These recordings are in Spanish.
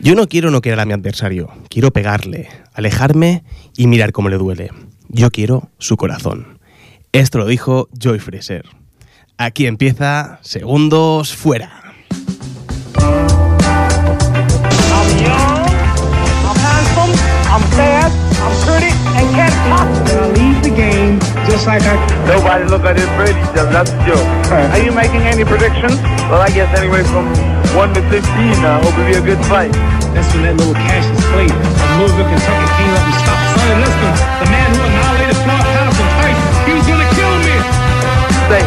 Yo no quiero no querer a mi adversario, quiero pegarle, alejarme y mirar cómo le duele. Yo quiero su corazón. Esto lo dijo Joy Fraser. Aquí empieza Segundos Fuera. Just like I. Nobody look at this Brady stuff. That's a joke. Are you making any predictions? Well, I guess anyway from 1 to 15 now. Hope it'll be a good fight. That's when that little cash Cassius Clay from Louisville, Kentucky came up and stopped Sonny Liston, the man who annihilated Floyd Patterson twice. He was gonna kill me. Say,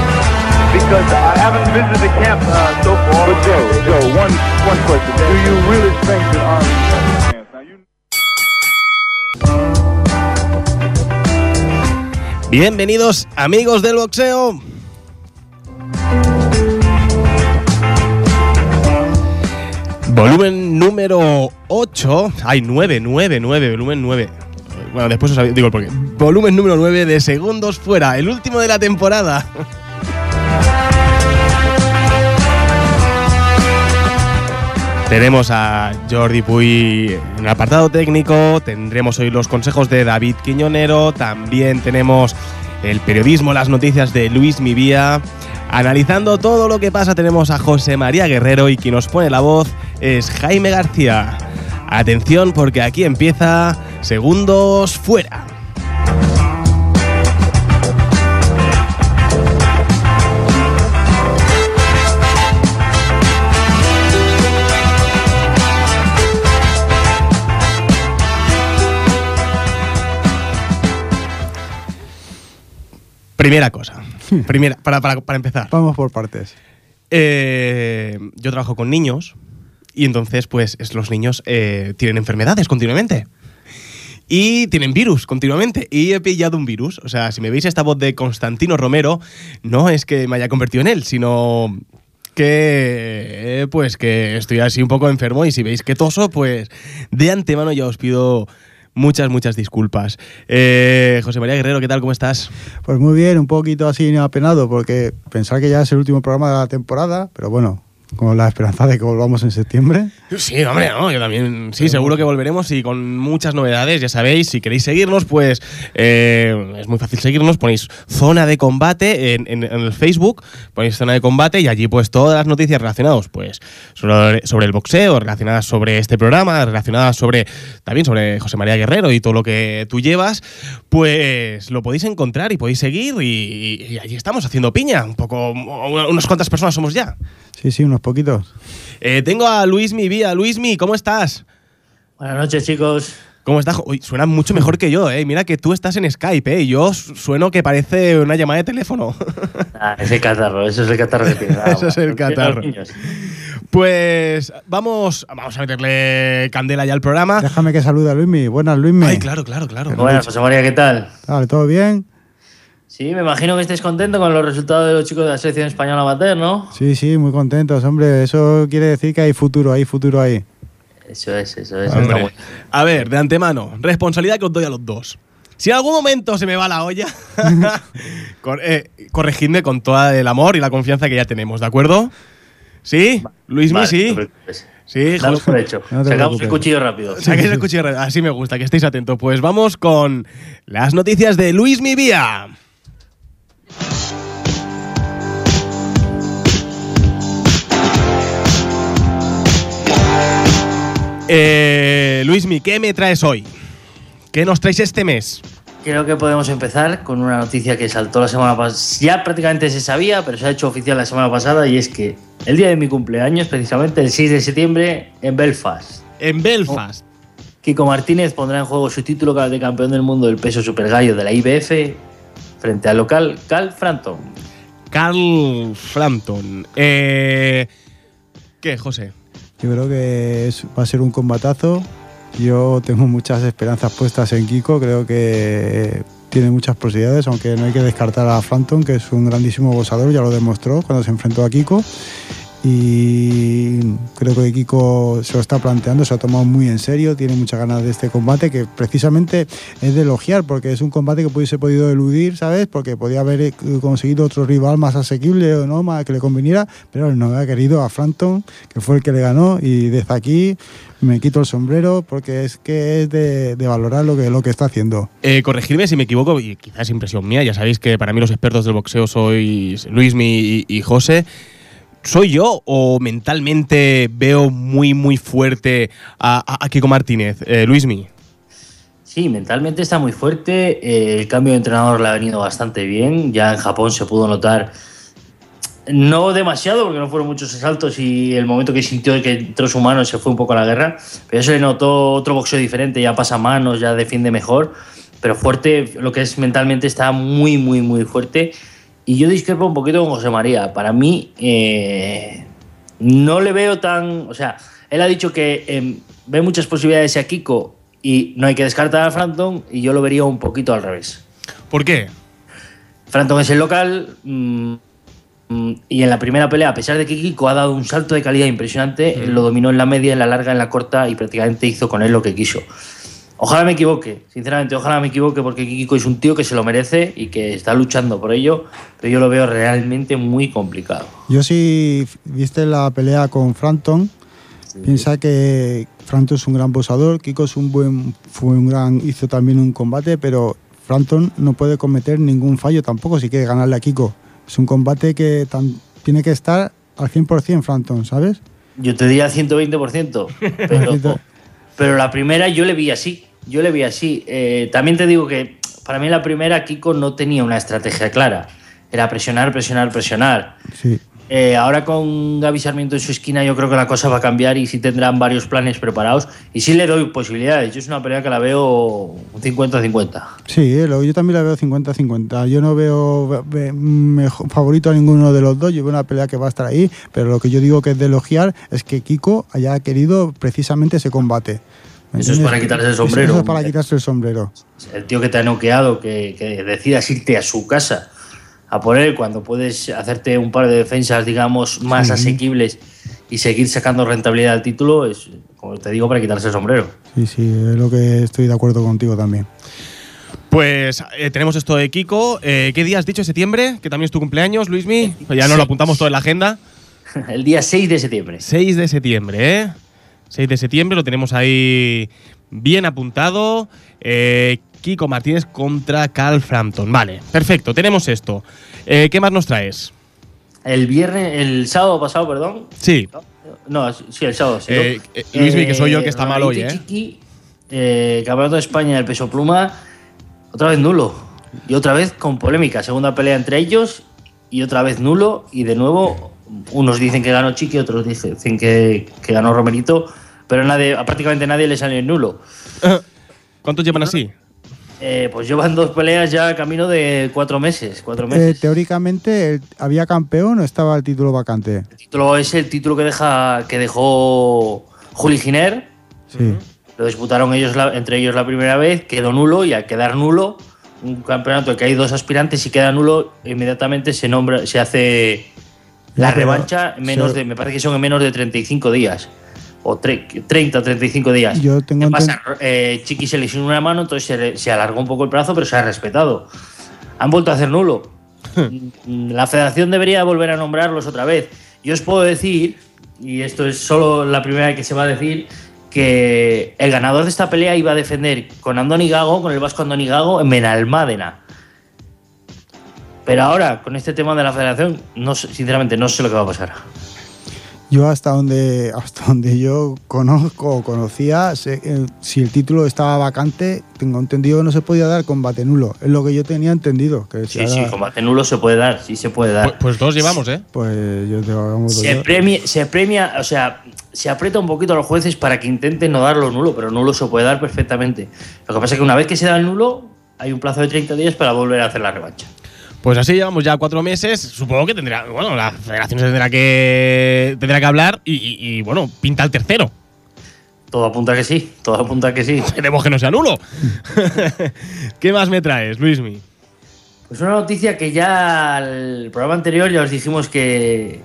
because I haven't visited the camp uh, so far. But Joe, Joe, one one question. Do you really think that Army Bienvenidos amigos del boxeo. Volumen número 8. Ay, 9, 9, 9, volumen 9. Bueno, después os digo el porqué. Volumen número 9 de Segundos Fuera, el último de la temporada. Tenemos a Jordi Puy en el apartado técnico, tendremos hoy los consejos de David Quiñonero, también tenemos el periodismo, las noticias de Luis Mivía. Analizando todo lo que pasa tenemos a José María Guerrero y quien nos pone la voz es Jaime García. Atención porque aquí empieza Segundos Fuera. Primera cosa. Primera, para, para- para empezar. Vamos por partes. Eh, yo trabajo con niños y entonces, pues, es- los niños eh, tienen enfermedades continuamente. Y tienen virus continuamente. Y he pillado un virus. O sea, si me veis esta voz de Constantino Romero, no es que me haya convertido en él, sino que eh, pues que estoy así un poco enfermo y si veis que toso, pues de antemano ya os pido muchas, muchas disculpas. Eh, José María Guerrero, ¿qué tal? ¿Cómo estás? Pues muy bien, un poquito así apenado, porque pensar que ya es el último programa de la temporada, pero bueno, con la esperanza de que volvamos en septiembre. Sí, hombre, no, yo también. Sí, seguro que volveremos y con muchas novedades, ya sabéis. Si queréis seguirnos, pues eh, es muy fácil seguirnos. Ponéis zona de combate en, en- en el Facebook, ponéis zona de combate y allí, pues todas las noticias relacionadas, pues sobre, sobre el boxeo, relacionadas sobre este programa, relacionadas sobre también sobre José María Guerrero y todo lo que tú llevas, pues lo podéis encontrar y podéis seguir y, y allí estamos haciendo piña. Un poco, unas cuantas personas somos ya. Sí, sí, unos poquitos. Eh, tengo a Luis Mi Vía. Luismi, ¿cómo estás? Buenas noches, chicos. ¿Cómo estás? Uy, suena mucho mejor que yo, ¿eh? Mira que tú estás en Skype, ¿eh? Y yo su- sueno que parece una llamada de teléfono. Ah, ese catarro, eso es el catarro que tiene. Eso es el catarro. pues vamos, vamos a meterle candela ya al programa. Déjame que salude a Luismi. Buenas, Luismi. Ay, claro, claro, claro. Buenas, José María, ¿qué tal? Vale, ¿todo bien? Sí, me imagino que estés contento con los resultados de los chicos de la selección española amateur, ¿no? Sí, sí, muy contentos, hombre. Eso quiere decir que hay futuro, hay futuro ahí. Eso es, eso es. Hombre. está muy- A ver, de antemano, responsabilidad que os doy a los dos. Si en algún momento se me va la olla, cor- eh, corregidme con todo el amor y la confianza que ya tenemos, ¿de acuerdo? ¿Sí? Luismi, Vale, sí. Sí, por hecho. No Sacamos el cuchillo rápido. Saquéis el cuchillo. Así me gusta, que estéis atentos. Pues vamos con las noticias de Luis Mi Vía. Eh, Luismi, ¿qué me traes hoy? ¿Qué nos traes este mes? Creo que podemos empezar con una noticia que saltó la semana pasada. Ya prácticamente se sabía, pero se ha hecho oficial la semana pasada y es que el día de mi cumpleaños, precisamente el 6 de septiembre, en Belfast, En Belfast. Kiko Martínez pondrá en juego su título de campeón del mundo del peso super gallo de la IBF frente al local Cal Frampton. Carl Frampton. Eh, ¿Qué, José? Yo creo que es- va a ser un combatazo. Yo tengo muchas esperanzas puestas en Kiko. Creo que tiene muchas posibilidades, aunque no hay que descartar a Frampton, que es un grandísimo boxeador, ya lo demostró cuando se enfrentó a Kiko. Y creo que Kiko se lo está planteando, se lo ha tomado muy en serio, tiene muchas ganas de este combate que precisamente es de elogiar porque es un combate que pudiese podido eludir, ¿sabes? Porque podía haber eh, conseguido otro rival más asequible o no, más que le conviniera, pero no ha querido a Frampton, que fue el que le ganó y desde aquí me quito el sombrero porque es que es de, de valorar lo que, lo que está haciendo. Eh, corregidme si me equivoco, y quizás es impresión mía, ya sabéis que para mí los expertos del boxeo sois Luismi y, y José. ¿Soy yo o mentalmente veo muy, muy fuerte a, Kiko Martínez? Eh, Luismi. Sí, mentalmente está muy fuerte. eh, el cambio de entrenador le ha venido bastante bien. Ya en Japón se pudo notar. No demasiado, porque no fueron muchos asaltos y el momento que sintió que entró su mano se fue un poco a la guerra. Pero se le notó otro boxeo diferente, ya pasa manos, ya defiende mejor. Pero fuerte, lo que es mentalmente está muy, muy, muy fuerte. Y yo discrepo un poquito con José María. Para mí, eh, no le veo tan. O sea, él ha dicho que eh, ve muchas posibilidades a Kiko y no hay que descartar a Frampton, y yo lo vería un poquito al revés. ¿Por qué? Frampton es el local. mm, mm, y en la primera pelea, a pesar de que Kiko ha dado un salto de calidad impresionante, él lo dominó en la media, en la larga, en la corta y prácticamente hizo con él lo que quiso. Ojalá me equivoque, sinceramente, ojalá me equivoque porque Kiko es un tío que se lo merece y que está luchando por ello, pero yo lo veo realmente muy complicado. Yo si viste la pelea con Frampton, piensa que Frampton es un gran boxeador, Kiko es un buen, fue un gran, hizo también un combate, pero Frampton no puede cometer ningún fallo tampoco si quiere ganarle a Kiko. Es un combate que tan- tiene que estar al 100% Frampton, ¿sabes? Yo te diría 120%, pero, pero la primera yo le vi así. Yo le vi así. Eh, también te digo que para mí la primera Kiko no tenía una estrategia clara. Era presionar, presionar, presionar. Sí. Eh, ahora con Gaby Sarmiento en su esquina yo creo que la cosa va a cambiar y sí tendrán varios planes preparados y sí le doy posibilidades. Yo es una pelea que la veo un 50-50. Sí, yo también la veo 50-50. Yo no veo ve- ve- mejor- favorito a ninguno de los dos. Yo veo una pelea que va a estar ahí, pero lo que yo digo que es de elogiar es que Kiko haya querido precisamente ese combate. ¿Me Eso es para quitarse el sombrero. Eso es para quitarse el sombrero. El tío que te ha noqueado, que, que decidas irte a su casa a por él cuando puedes hacerte un par de defensas, digamos, más asequibles y seguir sacando rentabilidad al título, es, como te digo, para quitarse el sombrero. Sí, sí, es lo que estoy de acuerdo contigo también. Pues eh, tenemos esto de Kiko. Eh, ¿Qué día has dicho? ¿Septiembre? Que también es tu cumpleaños, Luismi. Pues ya nos lo apuntamos todo en la agenda. El día 6 de septiembre. 6 de septiembre, ¿eh? 6 de septiembre, lo tenemos ahí bien apuntado. Eh, Kiko Martínez contra Carl Frampton. Vale, perfecto, tenemos esto. Eh, ¿Qué más nos traes? El viernes, el sábado pasado, perdón. Sí, No, sí, el sábado. sí, ¿no? Eh, eh, Luismi, que soy yo el que está mal hoy, ¿eh? Chiqui, eh, Campeonato de España del peso pluma, otra vez nulo. Y otra vez con polémica. Segunda pelea entre ellos y otra vez nulo. Y de nuevo, unos dicen que ganó Chiqui, otros dicen que, que ganó Romerito. Pero nadie, a prácticamente nadie le salió en nulo. ¿Cuántos llevan así? Eh, pues llevan dos peleas ya camino de cuatro meses. Cuatro Eh, meses. teóricamente, ¿había campeón o estaba el título vacante? el título es el título que, deja, que dejó Juli Giner. Sí. Lo disputaron ellos la- entre ellos la primera vez, quedó nulo y al quedar nulo, un campeonato en que hay dos aspirantes y queda nulo, inmediatamente se nombra, se hace la revancha en menos se- de, me parece que son en menos de 35 días. O tre- 30 o 35 días. Yo tengo ¿Qué pasa? Eh, Chiqui se lesionó una mano, entonces se, alargó un poco el plazo, pero se ha respetado. Han vuelto a hacer nulo. La federación debería volver a nombrarlos otra vez. Yo os puedo decir, y esto es solo la primera que se va a decir, que el ganador de esta pelea iba a defender con Andoni Gago, con el vasco Andoni Gago, en Benalmádena. Pero ahora, con este tema de la federación, no sinceramente no sé lo que va a pasar. Yo hasta donde hasta donde yo conozco o conocía, sé, eh, si el título estaba vacante, tengo entendido que no se podía dar combate nulo. Es lo que yo tenía entendido. Que si Sí, sí, combate nulo se puede dar, sí se puede dar. Pues, pues dos llevamos, ¿eh? Pues yo te vamos Se premia, se premia, o sea, se aprieta un poquito a los jueces para que intenten no darlo nulo, pero nulo se puede dar perfectamente. Lo que pasa es que una vez que se da el nulo, hay un plazo de 30 días para volver a hacer la revancha. Pues así llevamos ya cuatro meses. Supongo que tendrá. Bueno, la federación se tendrá que, tendrá que hablar y, y- y, bueno, pinta el tercero. Todo apunta que sí, todo apunta que sí. Esperemos que no sea nulo. ¿Qué más me traes, Luismi? Pues una noticia que ya el programa anterior ya os dijimos que,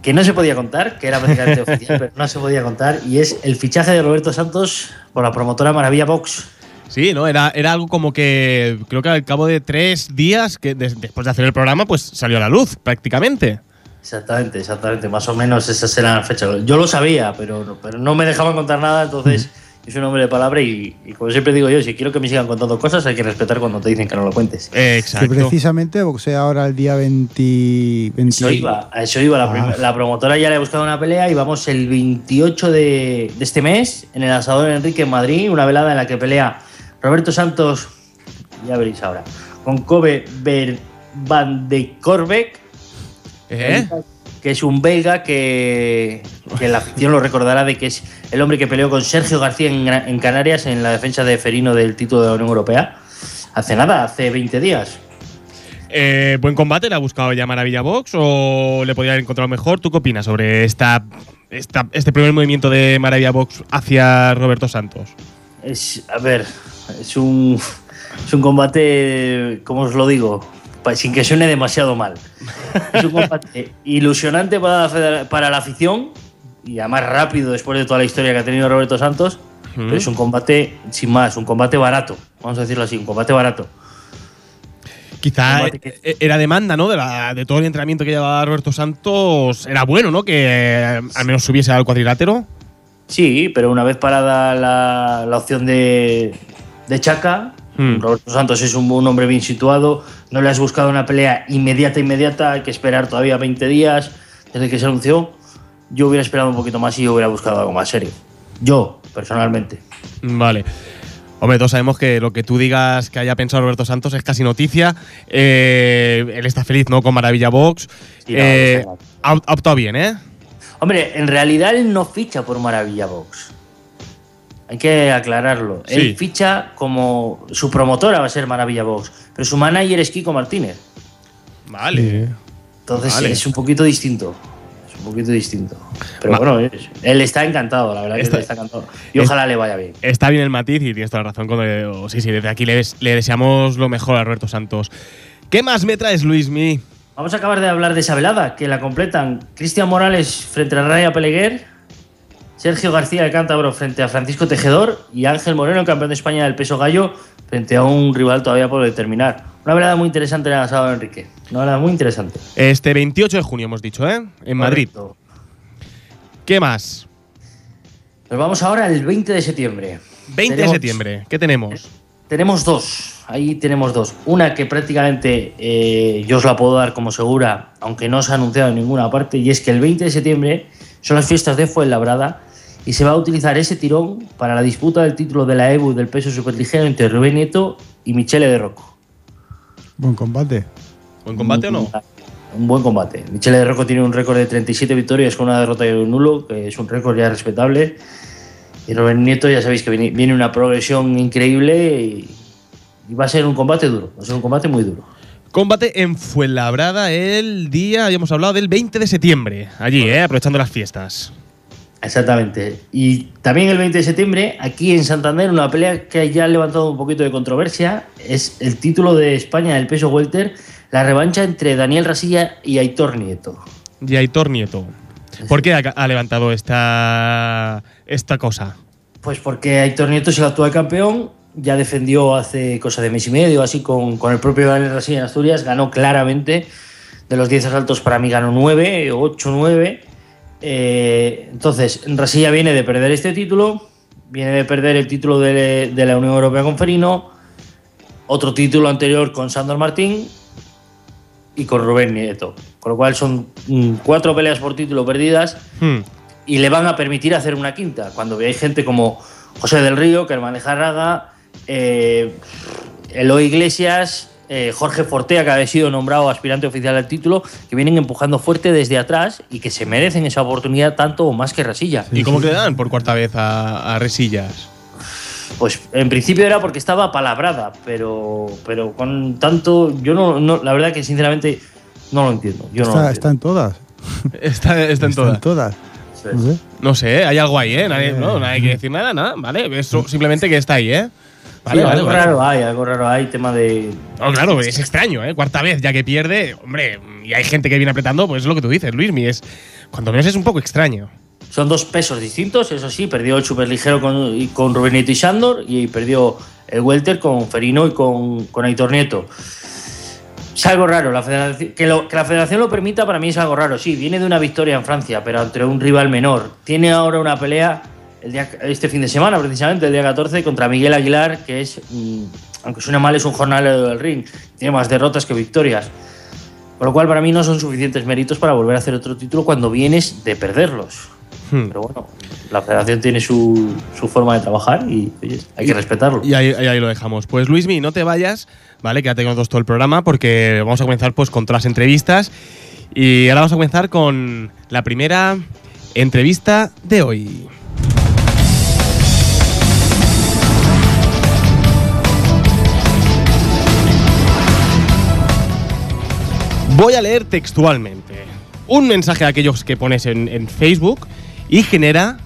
que no se podía contar, que era prácticamente oficial, pero no se podía contar, y es el fichaje de Roberto Santos por la promotora Maravilla Box. Sí, ¿no? Era, era algo como que creo que al cabo de tres días, que des- después de hacer el programa, pues salió a la luz prácticamente. Exactamente, exactamente. Más o menos esas eran las fechas. Yo lo sabía, pero, pero no me dejaban contar nada, entonces soy un hombre de palabra y, y como siempre digo yo, si quiero que me sigan contando cosas, hay que respetar cuando te dicen que no lo cuentes. Eh, Que exacto. precisamente boxea ahora el día 20. 20 Eso iba, a eso iba. La, Ah. la promotora ya le ha buscado una pelea y vamos el 28 de, de este mes en el Asador Enrique en Madrid, una velada en la que pelea Roberto Santos, ya veréis ahora, con Kobe Van de Korbeck, ¿Eh? que es un belga que, que la afición lo recordará de que es el hombre que peleó con Sergio García en Canarias en la defensa de Ferino del título de la Unión Europea. Hace nada, hace 20 días. Eh, ¿Buen combate? ¿Le ha buscado ya Maravilla Box o le podría haber encontrado mejor? ¿Tú qué opinas sobre esta, esta- este primer movimiento de Maravilla Box hacia Roberto Santos? Es, a ver, es un, es un combate, ¿cómo os lo digo? Sin que suene demasiado mal. Es un combate ilusionante para la, para la afición y además rápido después de toda la historia que ha tenido Roberto Santos. Pero es un combate, sin más, un combate barato. Vamos a decirlo así, un combate barato. Quizá eh, era demanda, ¿no? De, la- de todo el entrenamiento que llevaba Roberto Santos. Era bueno, ¿no? Que eh, al menos subiese al cuadrilátero. Sí, pero una vez parada la, la opción de, de Chaca, Hmm. Roberto Santos es un, un hombre bien situado, no le has buscado una pelea inmediata, inmediata, hay que esperar todavía 20 días desde que se anunció. Yo hubiera esperado un poquito más y yo hubiera buscado algo más serio. Yo, personalmente. Vale. Hombre, todos sabemos que lo que tú digas que haya pensado Roberto Santos es casi noticia. Eh, él está feliz, ¿no? Con Maravilla Box. Sí, no, Eh, no ha, ha optado bien, ¿eh? Hombre, en realidad él no ficha por Maravilla Box. Hay que aclararlo. Sí. Él ficha como. Su promotora va a ser Maravilla Box, pero su manager es Kiko Martínez. Vale. Entonces Vale. es un poquito distinto. Es un poquito distinto. Pero Ma- bueno, es- él está encantado, la verdad Está- que él está encantado. Y es- ojalá le vaya bien. Está bien el matiz y tienes toda la razón. Cuando, sí, sí, desde aquí le, des- le deseamos lo mejor a Roberto Santos. ¿Qué más me traes, Luismi? Vamos a acabar de hablar de esa velada, que la completan Cristian Morales frente a Raya Peleguer, Sergio García de Cántabro frente a Francisco Tejedor y Ángel Moreno, campeón de España del peso gallo, frente a un rival todavía por determinar. Una velada muy interesante en el asado Enrique. Una velada muy interesante. Este 28 de junio hemos dicho, ¿eh? En Madrid. ¿Qué más? Nos vamos ahora al 20 de septiembre. 20 de septiembre. ¿Qué tenemos? Tenemos dos, ahí tenemos dos. Una que prácticamente eh, yo os la puedo dar como segura, aunque no se ha anunciado en ninguna parte, y es que el 20 de septiembre son las fiestas de Fuenlabrada y se va a utilizar ese tirón para la disputa del título de la EBU del peso superligero entre Rubén Nieto y Michele de Rocco. Buen combate. ¿Buen combate o no? Un buen combate. Michele de Rocco tiene un récord de 37 victorias con una derrota y un nulo, que es un récord ya respetable. Y Rubén Nieto, ya sabéis que viene, viene una progresión increíble y, y va a ser un combate duro. Va a ser un combate muy duro. Combate en Fuenlabrada el día, habíamos hablado del 20 de septiembre. Allí, ¿eh? Aprovechando las fiestas. Exactamente. Y también el 20 de septiembre, aquí en Santander, una pelea que ya ha levantado un poquito de controversia, es el título de España del peso welter, la revancha entre Daniel Rasilla y Aitor Nieto. Y Aitor Nieto. ¿Por qué ha, levantado esta, esta cosa? Pues porque Aitor Nieto es el actual campeón, ya defendió hace cosa de mes y medio, así con, con el propio Daniel Rasilla en Asturias, ganó claramente. De los 10 asaltos para mí ganó 9, 8, 9. Eh, entonces, Rasilla viene de perder este título, viene de perder el título de, de la Unión Europea con Ferino, otro título anterior con Sandor Martín y con Rubén Nieto. Con lo cual son mm, cuatro peleas por título perdidas Hmm. y le van a permitir hacer una quinta. Cuando veáis gente como José del Río, Germán Jarraga, eh, Eloy Iglesias, eh, Jorge Fortea, que ha sido nombrado aspirante oficial al título, que vienen empujando fuerte desde atrás y que se merecen esa oportunidad tanto o más que Rasilla. ¿Y cómo quedan por cuarta vez a, a Resillas? Pues en principio era porque estaba palabrada, pero, pero con tanto. Yo no, no- La verdad que sinceramente no lo entiendo. Yo no lo Está, entiendo. está en todas. Está, está en Está todas. en todas. Sí. No sé. No sé, hay algo ahí, ¿eh? Nadie, no, nadie quiere decir nada, nada, ¿vale? Eso simplemente que está ahí, ¿eh? Vale, Sí, vale, algo vale. raro hay, algo raro hay, tema de. No, claro, es extraño, ¿eh? Cuarta vez, ya que pierde, hombre, y hay gente que viene apretando, pues es lo que tú dices, Luismi, es. Cuando menos es un poco extraño. Son dos pesos distintos, eso sí, perdió el superligero con, con Rubinito y Sandor y perdió el welter con Ferino y con, con Aitor Nieto. Es algo raro, la federación, que, lo- que la federación lo permita para mí es algo raro. Sí, viene de una victoria en Francia, pero entre un rival menor. Tiene ahora una pelea el día, este fin de semana, precisamente, el día 14, contra Miguel Aguilar, que es, mm, aunque suene mal, es un jornalero del ring. Tiene más derrotas que victorias. Con lo cual, para mí no son suficientes méritos para volver a hacer otro título cuando vienes de perderlos. Hmm. Pero bueno, la federación tiene su, su forma de trabajar y oye, hay que respetarlo. Y ahí, ahí- lo dejamos. Pues Luismi, no te vayas, ¿vale? Quédate con nosotros todo el programa porque vamos a comenzar pues con todas las entrevistas. Y ahora vamos a comenzar con la primera entrevista de hoy. Voy a leer textualmente un mensaje de aquellos que pones en, en Facebook y genera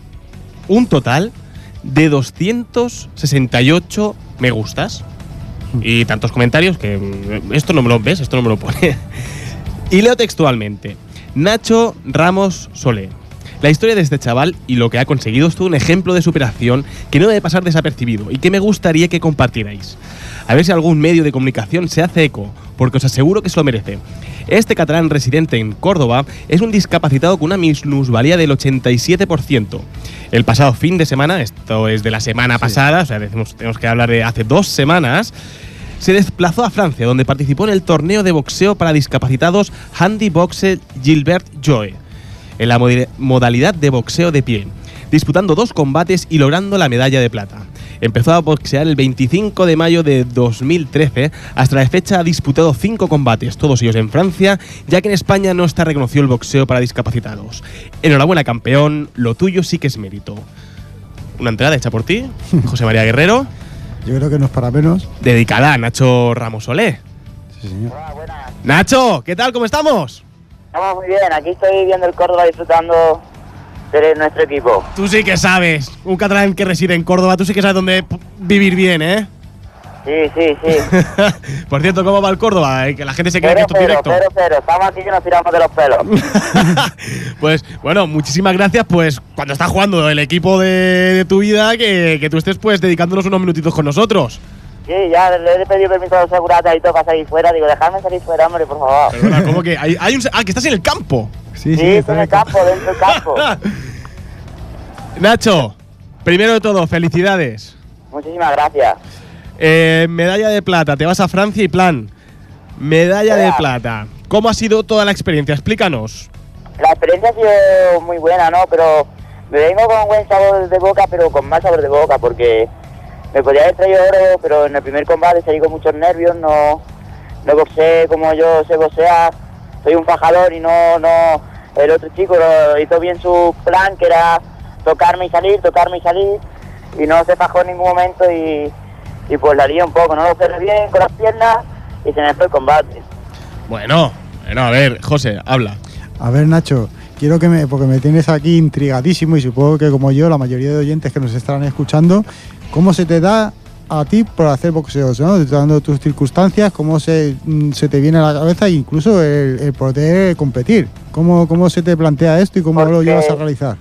un total de 268 me gustas y tantos comentarios que mm, esto no me lo ves, esto no me lo pone. y leo textualmente. Nacho Ramos Solé. La historia de este chaval y lo que ha conseguido es todo un ejemplo de superación que no debe pasar desapercibido y que me gustaría que compartierais. A ver si algún medio de comunicación se hace eco, porque os aseguro que se lo merece. Este catalán residente en Córdoba es un discapacitado con una minusvalía del 87%. El pasado fin de semana, esto es de la semana pasada, o sea, decimos- tenemos que hablar de hace dos semanas, se desplazó a Francia, donde participó en el torneo de boxeo para discapacitados Handy Boxe Gilbert Joe, en la modalidad de boxeo de pie, disputando dos combates y logrando la medalla de plata. Empezó a boxear el 25 de mayo de 2013, hasta la fecha ha disputado cinco combates, todos ellos en Francia, ya que en España no está reconocido el boxeo para discapacitados. Enhorabuena campeón, lo tuyo sí que es mérito. Una entrada hecha por ti, José María Guerrero, Yo creo que no es para menos. dedicada a Nacho Ramos Solé. Sí, señor. Nacho, ¿qué tal? ¿Cómo estamos? Estamos muy bien, aquí estoy viendo el Córdoba disfrutando de nuestro equipo. Tú sí que sabes, un catalán que reside en Córdoba, tú sí que sabes dónde vivir bien, ¿eh? Sí, sí, sí. Por cierto, ¿cómo va el Córdoba? Eh, Que la gente se cree que Cero, esto es directo. cero, cero. Estamos aquí que nos tiramos de los pelos. pues bueno, muchísimas gracias. Pues cuando está jugando el equipo de, de tu vida, que, que tú estés pues dedicándonos unos minutitos con nosotros. Sí, ya le he pedido permiso a los seguratas y todo para salir fuera. Digo, dejadme salir fuera, hombre, por favor. Perdona, ¿cómo que? Hay, hay un, ah, que estás en el campo. Sí, Sí, sí, está en el campo, dentro del campo. Nacho, primero de todo, felicidades. Muchísimas gracias. Eh, medalla de plata, te vas a Francia y plan. Medalla de plata. ¿Cómo ha sido toda la experiencia? Explícanos. La experiencia ha sido muy buena, ¿no? Pero me vengo con buen sabor de boca, pero con más sabor de boca, porque me podía haber traído oro, pero en el primer combate salí con muchos nervios, no, no boxeé como yo sé boxear, soy un fajador y no, no, el otro chico lo hizo bien su plan, que era tocarme y salir, tocarme y salir, y no se fajó en ningún momento y, y pues la lié un poco, no lo cerré bien con las piernas y se me fue el combate. Bueno, bueno, a ver, José, habla. A ver, Nacho, quiero que me. Porque me tienes aquí intrigadísimo y supongo que, como yo, la mayoría de oyentes que nos estarán escuchando, ¿cómo se te da a ti por hacer boxeos, ¿no? Dando tus circunstancias, cómo se, mm, se te viene a la cabeza e incluso el, el poder competir. ¿Cómo, ¿Cómo se te plantea esto y cómo lo llevas a realizar?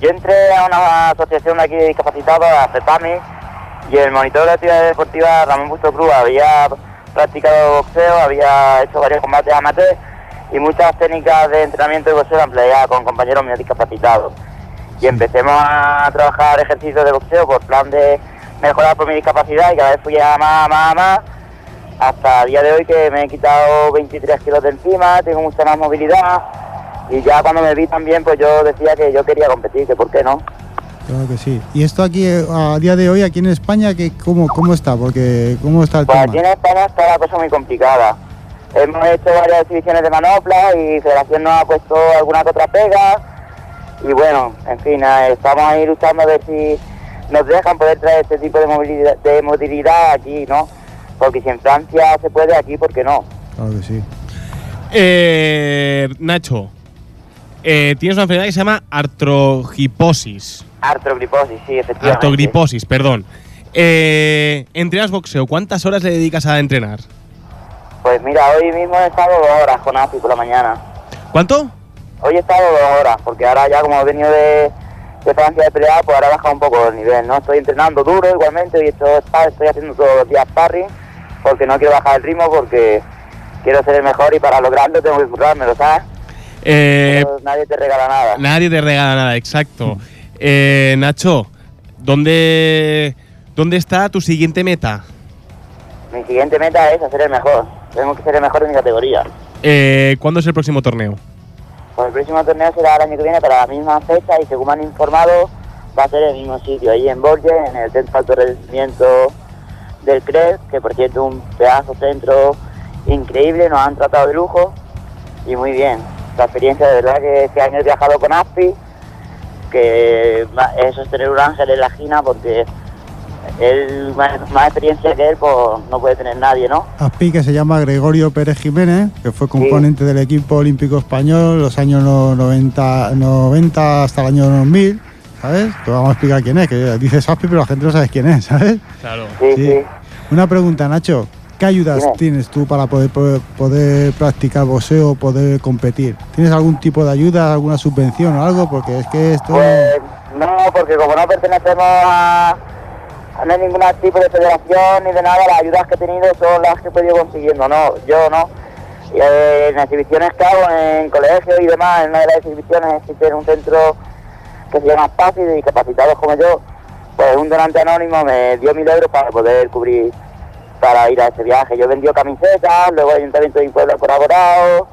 Yo entré a una asociación de aquí de discapacitados, a CEPAMI, y el monitor de la actividad deportiva, Ramón Busto Cruz, había practicado boxeo, había hecho varios combates amateur y muchas técnicas de entrenamiento de boxeo las empleaba con compañeros míos discapacitados. Y empecemos a trabajar ejercicios de boxeo por plan de mejorar por mi discapacidad y cada vez fui a más, más, más, hasta el día de hoy que me he quitado 23 kilos de encima, tengo mucha más movilidad y ya cuando me vi también pues yo decía que yo quería competir, que por qué no. Claro que sí. ¿Y esto aquí, eh, a día de hoy, aquí en España, que, cómo, cómo está? Porque, ¿cómo está el Pues tema? aquí en España está la cosa muy complicada. Hemos hecho varias exhibiciones de manopla y Federación nos ha puesto alguna que otra pega. Y bueno, en fin, estamos ahí luchando a ver si nos dejan poder traer este tipo de movilidad, de movilidad aquí, ¿no? Porque si en Francia se puede, aquí, ¿por qué no? Claro que sí. Eh, Nacho, eh, tienes una enfermedad que se llama artrogiposis. Artrogriposis, sí, efectivamente. Artrogriposis, perdón. Eh, entrenas boxeo. ¿Cuántas horas le dedicas a entrenar? Pues mira, hoy mismo he estado dos horas con AFI por la mañana. ¿Cuánto? Hoy he estado dos horas, porque ahora ya como he venido de, de Francia de pelear, pues ahora he bajado un poco el nivel, ¿no? Estoy entrenando duro igualmente y esto, estoy haciendo todos los días sparring, porque no quiero bajar el ritmo, porque quiero ser el mejor y para lograrlo tengo que currármelo, ¿sabes? Eh, nadie te regala nada. nadie te regala nada, exacto. Eh, Nacho, ¿dónde, ¿dónde está tu siguiente meta? Mi siguiente meta es hacer el mejor. Tengo que ser el mejor en mi categoría. Eh, ¿Cuándo es el próximo torneo? Pues el próximo torneo será el año que viene para la misma fecha y según me han informado va a ser el mismo sitio, ahí en Borges, en el Centro de Alto Rendimiento del CRES, que por cierto es un pedazo centro increíble, nos han tratado de lujo y muy bien. La experiencia de verdad que este año he viajado con ASPI, que ma- es sostener un ángel en la esquina porque él, más, más experiencia que él, pues no puede tener nadie, ¿no? Aspi, que se llama Gregorio Pérez Jiménez, que fue componente del equipo olímpico español los años no- 90, 90 hasta el año 2000, ¿sabes? Te vamos a explicar quién es, que dices Aspi, pero la gente no sabe quién es, ¿sabes? Claro. Sí, Sí. sí. Una pregunta, Nacho. ¿Qué ayudas tienes tú para poder, poder, poder practicar boxeo, poder competir? ¿Tienes algún tipo de ayuda, alguna subvención o algo? Porque es que esto... Pues no, porque como no pertenecemos a no hay ningún tipo de federación ni de nada, las ayudas que he tenido son las que he podido consiguiendo, no, yo no. Y, eh, en exhibiciones que hago en colegios y demás, en una de las exhibiciones existe un centro que se llama PASI de discapacitados como yo, pues un donante anónimo me dio mil euros para poder cubrir, para ir a ese viaje. Yo vendí camisetas, luego el Ayuntamiento de mi pueblo ha colaborado,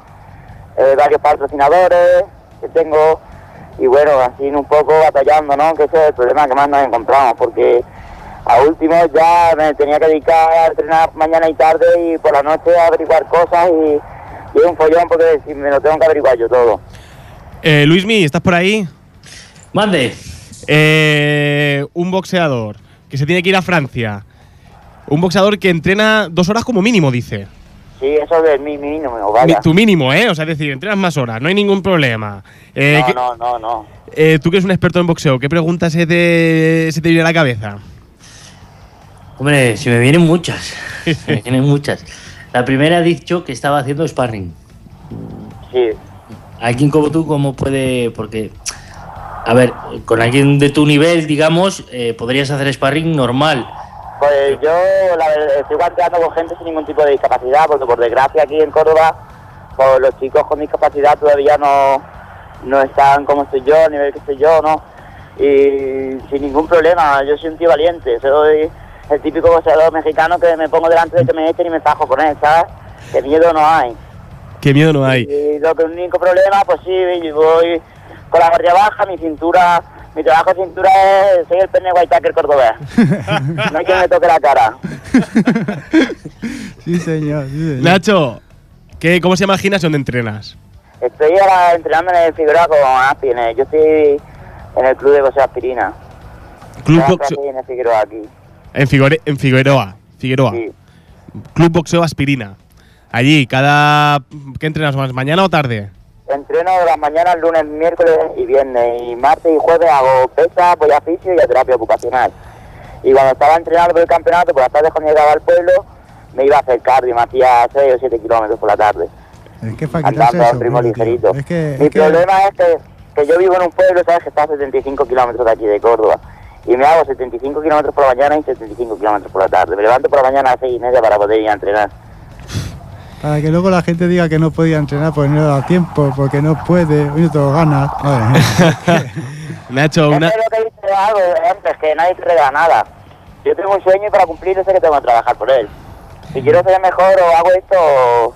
eh, varios patrocinadores que tengo y bueno, así un poco batallando, ¿no? Que ese es el problema que más nos encontramos, porque a último ya me tenía que dedicar a entrenar mañana y tarde y por la noche a averiguar cosas y, y es un follón porque si me lo tengo que averiguar yo todo. Eh, Luismi, ¿estás por ahí? Mande. Eh, un boxeador que se tiene que ir a Francia. Un boxeador que entrena dos horas como mínimo, dice. Sí, eso es mi mínimo, Mi- vaya. tu mínimo, ¿eh? O sea, es decir, entrenas más horas, no hay ningún problema. Eh, ¿qué- No, no, no, no. eh, tú que eres un experto en boxeo, ¿qué preguntas se te, se te viene a la cabeza? Hombre, si me vienen muchas. me vienen muchas. La primera ha dicho que estaba haciendo sparring. Sí, Alguien como tú, ¿cómo puede...? Porque, a ver, con alguien de tu nivel, digamos, eh, podrías hacer sparring normal. Pues yo la verdad, estoy guanteando con gente sin ningún tipo de discapacidad, porque por desgracia aquí en Córdoba, pues los chicos con discapacidad todavía no, no están como estoy yo, a nivel que estoy yo, ¿no? Y sin ningún problema, yo soy un tío valiente, soy el típico boxeador mexicano que me pongo delante de que me echen y me fajo con él, ¿sabes? Que miedo no hay. Qué miedo no hay. Y lo que el único problema, pues sí, voy con la guardia baja, mi cintura, mi trabajo de cintura es, soy el pene Whitaker cordobés. no hay quien me toque la cara. Sí, señor. sí, señor. Nacho, ¿qué, ¿cómo se llama el gimnasio donde entrenas? Estoy ahora entrenando en el Figueroa con Aspi, en el- yo estoy en el club de boxeo Aspirina. Club Boxeo. en el Figueroa aquí. En, Figore- en Figueroa. Figueroa. Sí. Club Boxeo Aspirina. Allí, cada. ¿Qué entrenas más? ¿Mañana o tarde? Entreno de las mañanas, lunes, miércoles y viernes. Y martes y jueves hago pesas, voy a fisio y a terapia ocupacional. Y cuando estaba entrenando por el campeonato, por las tardes cuando llegaba al pueblo, me iba a hacer cardio, me hacía 6 o 7 kilómetros por la tarde. Es que andando a tío. ligerito. Es que, Mi es que- problema es que, que yo vivo en un pueblo, ¿sabes? Que está a 75 kilómetros de aquí, de Córdoba. Y me hago 75 kilómetros por la mañana y 75 kilómetros por la tarde. Me levanto por la mañana a las 6 y media para poder ir a entrenar. para que luego la gente diga que no podía entrenar porque no le da tiempo, porque no puede, hoy no tengo ganas. Madre mía. Nacho, una. es lo que dice algo antes, que nadie te regala nada. Yo tengo un sueño y para cumplirlo sé que tengo que trabajar por él. Si quiero ser mejor o hago esto o,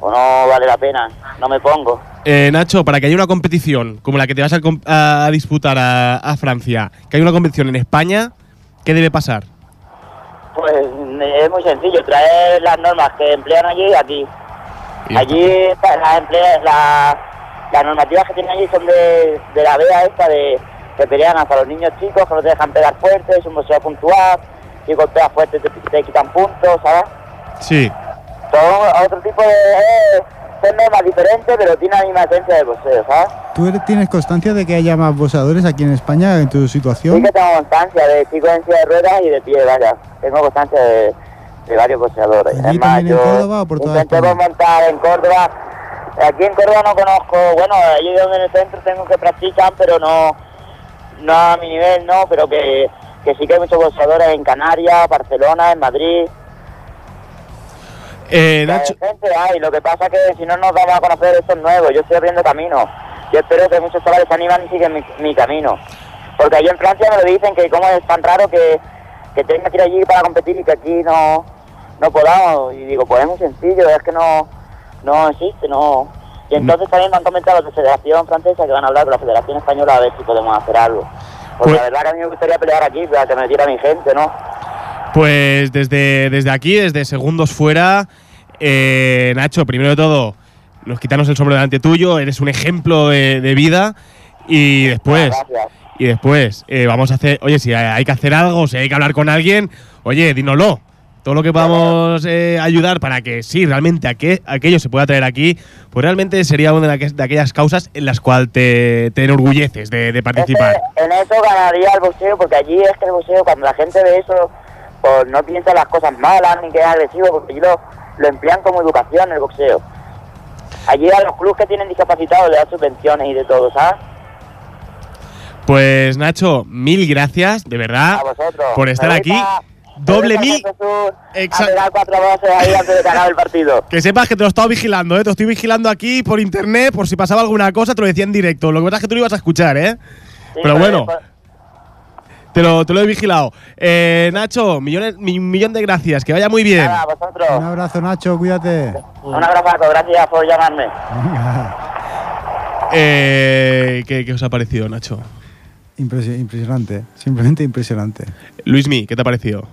o no vale la pena, no me pongo. Eh, Nacho, para que haya una competición como la que te vas a, a disputar a, a Francia, que haya una competición en España, ¿qué debe pasar? Pues es muy sencillo, traer las normas que emplean allí aquí. Y Allí las, emplea- la- las normativas que tienen allí son de, de la vea esta de que pelean hasta los niños chicos, que no te dejan pegar fuerte, es un boxeo puntual, si golpeas fuerte te, te quitan puntos, ¿sabes? Sí. Son otro tipo de... eh, son normas más diferente, pero tiene la misma esencia de boxeo, ¿sabes? ¿Tú eres- tienes constancia de que haya más boxeadores aquí en España en tu Sí situación? que tengo constancia de chicos en silla de ruedas y de pie, vaya. Tengo constancia de, de varios boxeadores. ¿Allí es más, en yo Córdoba o por toda España? montar en Córdoba. Aquí en Córdoba no conozco, bueno, allí donde en el centro tengo que practicar, pero no, no a mi nivel, no, pero que, que sí que hay muchos boxeadores en Canarias, Barcelona, en Madrid. Eh, La Nacho, gente hay, lo que pasa que si no nos vamos a conocer estos nuevos, yo estoy abriendo camino. Yo espero que muchos chavales se animan y siguen mi, mi camino. Porque allí en Francia me lo dicen que cómo es tan raro que, que tenga que ir allí para competir y que aquí no, no podamos. Y digo, pues es muy sencillo, es que no, no existe, no. Y entonces también me han comentado de Federación Francesa que van a hablar con la Federación Española a ver si podemos hacer algo. Porque Pues- la verdad que a mí me gustaría pelear aquí para que me diera mi gente, ¿no? pues desde, desde aquí, desde Segundos Fuera, eh, Nacho, primero de todo, nos quitamos el sombrero delante tuyo, eres un ejemplo de, de vida. Y después, Gracias. y después, eh, vamos a hacer, oye, si hay, que hacer algo, si hay que hablar con alguien, oye, dínoslo. Todo lo que podamos eh, ayudar para que sí, realmente aqu- aquello se pueda traer aquí, pues realmente sería una de, aqu- de aquellas causas en las cuales te, te enorgulleces de, de participar. En eso ganaría el boxeo, porque allí es que el boxeo, cuando la gente ve eso, pues no piensa las cosas malas ni que es agresivo, porque allí lo, lo emplean como educación el boxeo. Allí a los clubes que tienen discapacitados le dan subvenciones y de todo, ¿sabes? Pues Nacho, mil gracias, de verdad, A por estar aquí. Doble mil. Exacto. Que sepas que te lo he estado vigilando, ¿eh? Te estoy vigilando aquí por internet, por si pasaba alguna cosa, te lo decía en directo. Lo que pasa es que tú lo ibas a escuchar, ¿eh? Sí, Pero bueno. pues, Te lo, te lo he vigilado. Eh, Nacho, millones, mi- un millón de gracias, que vaya muy bien. nada, a vosotros. Un abrazo, Nacho, cuídate. Un abrazo, gracias por llamarme. Eh, ¿qué, qué os ha parecido, Nacho? Impresi- impresionante, simplemente impresionante. Luismi, ¿qué te ha parecido?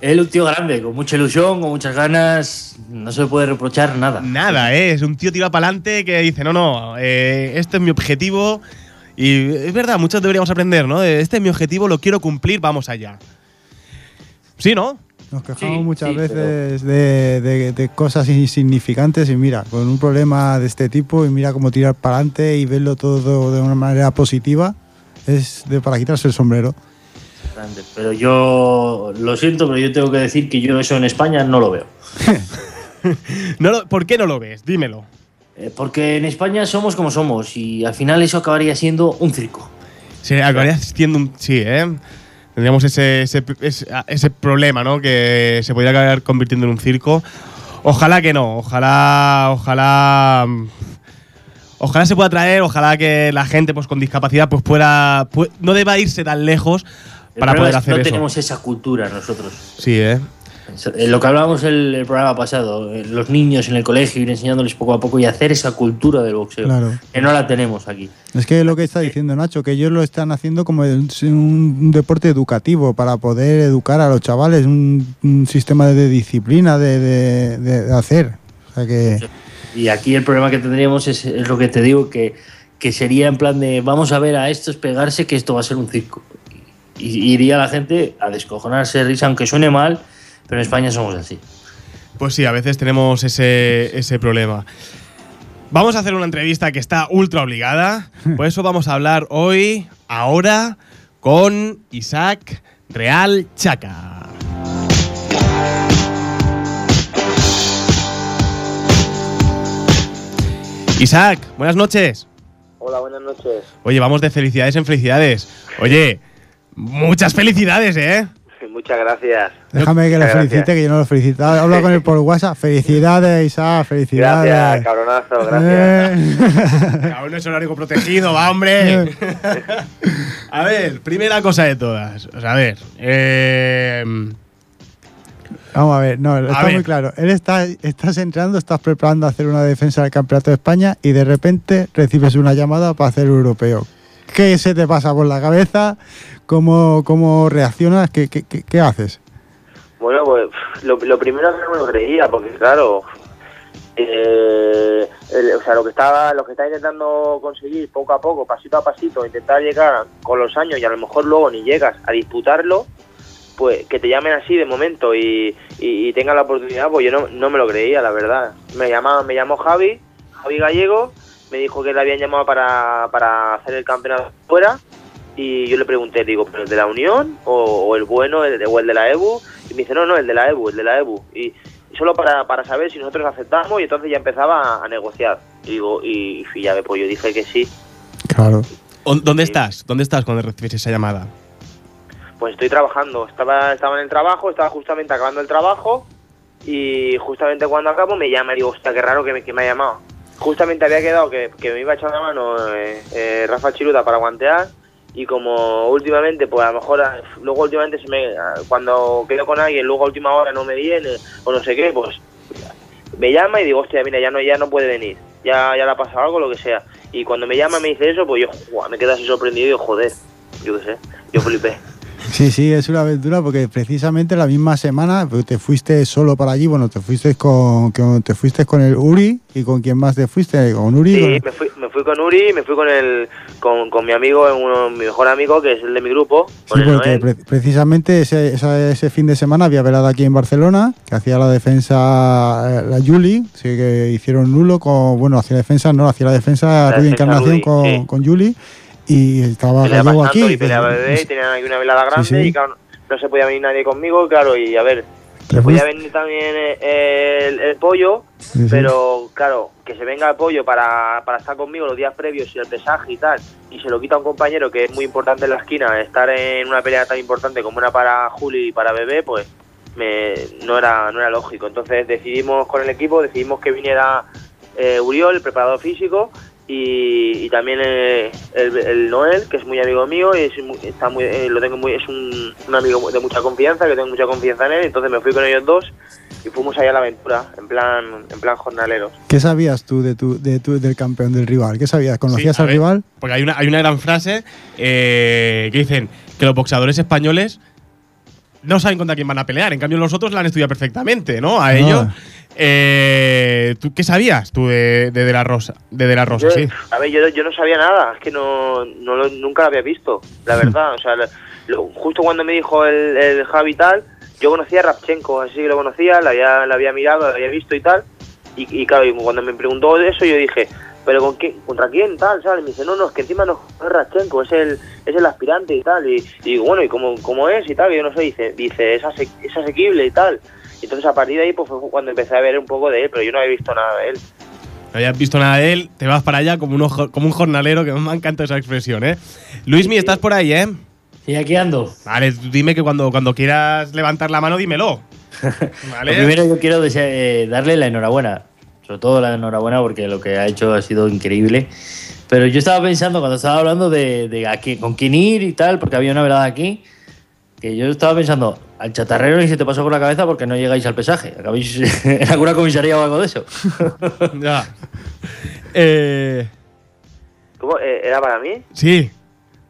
Él un tío grande, con mucha ilusión, con muchas ganas. No se le puede reprochar nada. Nada, ¿eh? Es un tío tirado para adelante que dice, no, no, eh, este es mi objetivo. Y es verdad, muchos deberíamos aprender, ¿no? De, Este es mi objetivo, lo quiero cumplir, vamos allá. Sí, ¿no? Nos quejamos Sí, muchas sí, veces de, de- de cosas insignificantes y mira, con un problema de este tipo y mira cómo tirar para adelante y verlo todo de una manera positiva, es de para quitarse el sombrero. Grande. Pero yo lo siento, pero yo tengo que decir que yo eso en España no lo veo. No lo- ¿Por qué no lo ves? Dímelo. Eh, porque en España somos como somos y al final eso acabaría siendo un circo. Sí, acabaría siendo un. Sí, ¿eh? Tendríamos ese, ese, ese- ese problema, ¿no? Que se podría acabar convirtiendo en un circo. Ojalá que no, ojalá. Ojalá. Ojalá se pueda traer, ojalá que la gente pues, con discapacidad pues pueda. pu- no deba irse tan lejos El para poder es que hacer no eso. tenemos esa cultura nosotros. Sí, ¿eh? Eh, Lo que hablábamos el, el programa pasado, eh, los niños en el colegio ir enseñándoles poco a poco y hacer esa cultura del boxeo, Claro. que no la tenemos aquí. Es que lo que está diciendo Nacho, que ellos lo están haciendo como un, deporte educativo para poder educar a los chavales, un, un sistema de disciplina de, de- de hacer. O sea que Y aquí el problema que tendríamos es, es lo que te digo, que, que sería en plan de vamos a ver a estos pegarse que esto va a ser un circo. Y, y iría la gente a descojonarse de risa, aunque suene mal, pero en España somos así. Pues sí, a veces tenemos ese, ese problema. Vamos a hacer una entrevista que está ultra obligada. Por eso vamos a hablar hoy, ahora, con Isaac Real Chaca. Isaac, buenas noches. Hola, buenas noches. Oye, vamos de felicidades en felicidades. Oye, muchas felicidades, ¿eh? Muchas gracias. déjame que lo felicite, gracias. que yo no lo felicito. Hablo con él por WhatsApp. Felicidades, Isaac, felicidades. Gracias, cabronazo, gracias. Eh. No es horario protegido, va, hombre. a ver, primera cosa de todas. O sea, a ver. eh, Vamos a ver, no, está ver. muy claro. Él está, estás entrando, estás preparando a hacer una defensa del Campeonato de España y de repente recibes una llamada para hacer europeo. ¿Qué se te pasa por la cabeza? ¿Cómo, cómo reaccionas? ¿Qué, qué, qué- haces? Bueno, pues lo, lo primero que no me lo creía, porque claro, eh, el- o sea, lo que estaba, lo que está intentando conseguir poco a poco, pasito a pasito, intentar llegar con los años y a lo mejor luego ni llegas a disputarlo, pues que te llamen así de momento y, y, tengan la oportunidad, pues yo no, no me lo creía, la verdad. Me llama, me llamó Javi Javi Gallego, me dijo que le habían llamado para, para hacer el campeonato fuera y yo le pregunté, digo, ¿pero el de la Unión o, o el bueno el de, o el de la EBU? Y me dice, no, no, el de la EBU, el de la EBU. Y, solo para, para saber si nosotros aceptamos y entonces ya empezaba a, a negociar. Y digo, y, y ya pues yo dije que sí. Claro. ¿Dónde estás? ¿Dónde estás cuando recibes esa llamada? Pues estoy trabajando, estaba, estaba en el trabajo, estaba justamente acabando el trabajo y justamente cuando acabo me llama y digo, hostia, qué raro que me, que me ha llamado. Justamente había quedado que, que me iba a echar una mano eh, eh, Rafa Chiruta para guantear y como últimamente, pues a lo mejor, luego últimamente se me, cuando quedo con alguien, luego a última hora no me viene o no sé qué, pues me llama y digo, hostia, mira, ya no, ya no puede venir, ya, ya le ha pasado algo, lo que sea. Y cuando me llama me dice eso, pues yo me quedo así sorprendido y digo, joder, yo qué sé, yo flipé. Sí, sí, es una aventura porque precisamente la misma semana pues, te fuiste solo para allí, bueno, te fuiste con, con- te fuiste con el Uri. Y con quién más te fuiste, con Uri. Sí, con- me fui, me fui con Uri, me fui con el con, con mi amigo, uno, mi mejor amigo, que es el de mi grupo, Sí, porque pre- precisamente ese, esa- ese fin de semana había velada aquí en Barcelona, que hacía la defensa eh, la Juli, sí que hicieron nulo con, bueno, hacía defensa, no, hacía la defensa La Rudy defensa Encarnación Rudy, con, sí. con Juli y estaba Peleaba Gallego Santos aquí. y peleaba pues, bebé y tenían ahí una velada grande sí. y claro, no se podía venir nadie conmigo, claro, y a ver, te podía fuiste- venir también eh, el, el pollo, sí. pero claro, que se venga el pollo para, para estar conmigo los días previos y el pesaje y tal, y se lo quita a un compañero que es muy importante en la esquina, estar en una pelea tan importante como una para Juli y para Bebé, pues me, no, era, no era lógico. Entonces decidimos con el equipo, decidimos que viniera eh, Uriol, el preparador físico, y, y también eh, el, el Noel, que es muy amigo mío, y es muy- está muy, eh, lo tengo muy, es un, un amigo de mucha confianza, que tengo mucha confianza en él, entonces me fui con ellos dos y fuimos allá a la aventura, en plan, en plan jornaleros. ¿Qué sabías tú de tu, de tu, del campeón del rival? ¿Qué sabías? ¿Conocías Sí, al ver, rival? Porque hay una, hay una gran frase eh, que dicen que los boxeadores españoles no saben contra quién van a pelear. En cambio, los otros la han estudiado perfectamente, ¿no? A ellos. Eh, ¿Tú qué sabías tú de, de, De la Rosa? De, de la Rosa, Yo- sí. A ver, yo, yo no sabía nada, es que no, no lo- nunca lo había visto, la verdad. O sea, lo- justo cuando me dijo el, el Javi tal, yo conocía a Rapchenko, así que lo conocía, la había, la había mirado, la había visto y tal. Y, y claro, y cuando me preguntó de eso, yo dije, ¿pero con quién, contra quién tal? ¿sabes? Y me dice, no, no, es que encima no es Rapchenko, es el, es el aspirante y tal. Y, y digo, bueno, ¿y cómo, cómo es y tal? Y yo no sé, dice, dice es, ase- es asequible y tal. Y entonces a partir de ahí pues fue cuando empecé a ver un poco de él, pero yo no había visto nada de él. No habías visto nada de él, te vas para allá como un, ojo- como un jornalero, que me encanta esa expresión, ¿eh? Luismi, estás por ahí, ¿eh? Sí, aquí ando. Vale, dime que cuando, cuando quieras levantar la mano, dímelo. ¿Vale? Lo primero yo quiero eh, darle la enhorabuena, sobre todo la enhorabuena porque lo que ha hecho ha sido increíble. Pero yo estaba pensando cuando estaba hablando de, de a qué- con quién ir y tal, porque había una velada aquí, que yo estaba pensando al chatarrero y se te pasó por la cabeza porque no llegáis al pesaje. Acabáis en alguna comisaría o algo de eso. Ya. Eh, ¿Cómo? Eh, ¿Era para mí? sí.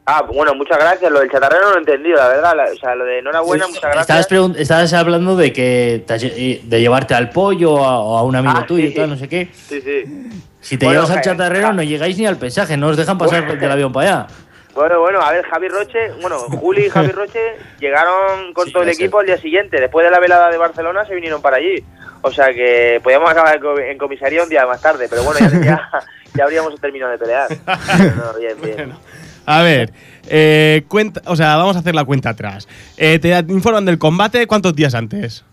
Ah, bueno, muchas gracias. Lo del chatarrero no lo he entendido, la verdad. La- o sea, lo de enhorabuena, muchas Estabas, gracias. pregun- estabas hablando de que te eh, de llevarte al pollo o a, o a un amigo Ah, tuyo sí. y tal, no sé qué. Sí, sí. Si te Bueno, llevas al chatarrero no llegáis ni al pesaje, no os dejan pasar Bueno. del avión para allá. Bueno, bueno, a ver, Javi Roche, bueno, Juli y Javi Roche llegaron con Sí, todo el equipo al día siguiente. Después de la velada de Barcelona se vinieron para allí. O sea que podíamos acabar en co- en comisaría un día más tarde, pero bueno, ya, ya, ya habríamos terminado de pelear. No, bien, bien. A ver, eh, cuenta, o sea, vamos a hacer la cuenta atrás. Eh, te informan del combate cuántos días antes.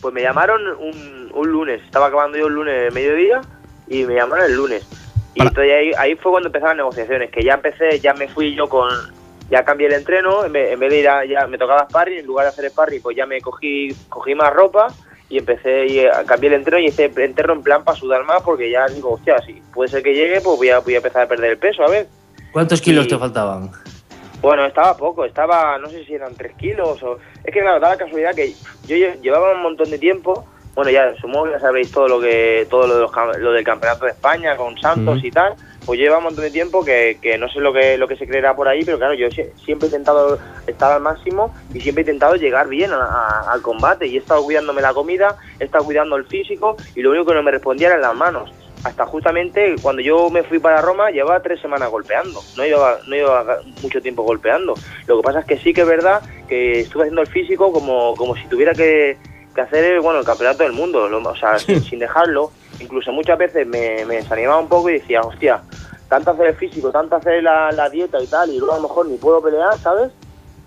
Pues me llamaron un, un lunes, estaba acabando yo el lunes de mediodía y me llamaron el lunes. Y entonces ahí, ahí fue cuando empezaron las negociaciones, que ya empecé, ya me fui yo con, ya cambié el entreno, en vez, en vez de ir a, ya me tocaba sparring, en lugar de hacer sparring, pues ya me cogí, cogí más ropa y empecé y cambié el entreno y hice entreno en plan para sudar más porque ya digo, hostia, si puede ser que llegue, pues voy a, voy a empezar a perder el peso, a ver. ¿Cuántos kilos te faltaban? Bueno, estaba poco, estaba, no sé si eran 3 kilos o... Es que claro, da la casualidad que yo lle- llevaba un montón de tiempo, bueno, ya supongo que ya sabréis todo lo que todo lo, de los lo del Campeonato de España con Santos y tal, pues lleva un montón de tiempo que, que no sé lo que lo que se creerá por ahí, pero claro, yo sie- siempre he intentado estar al máximo y siempre he intentado llegar bien a- a- al combate y he estado cuidándome la comida, he estado cuidando el físico y lo único que no me respondía eran las manos. Hasta justamente cuando yo me fui para Roma llevaba tres semanas golpeando, no llevaba, no llevaba mucho tiempo golpeando. Lo que pasa es que sí que es verdad que estuve haciendo el físico como, como si tuviera que, que hacer bueno, el campeonato del mundo, lo- o sea, sin, sin dejarlo. incluso muchas veces me, me desanimaba un poco y decía, hostia, tanto hacer el físico, tanto hacer la, la dieta y tal, y luego a lo mejor ni puedo pelear, ¿sabes?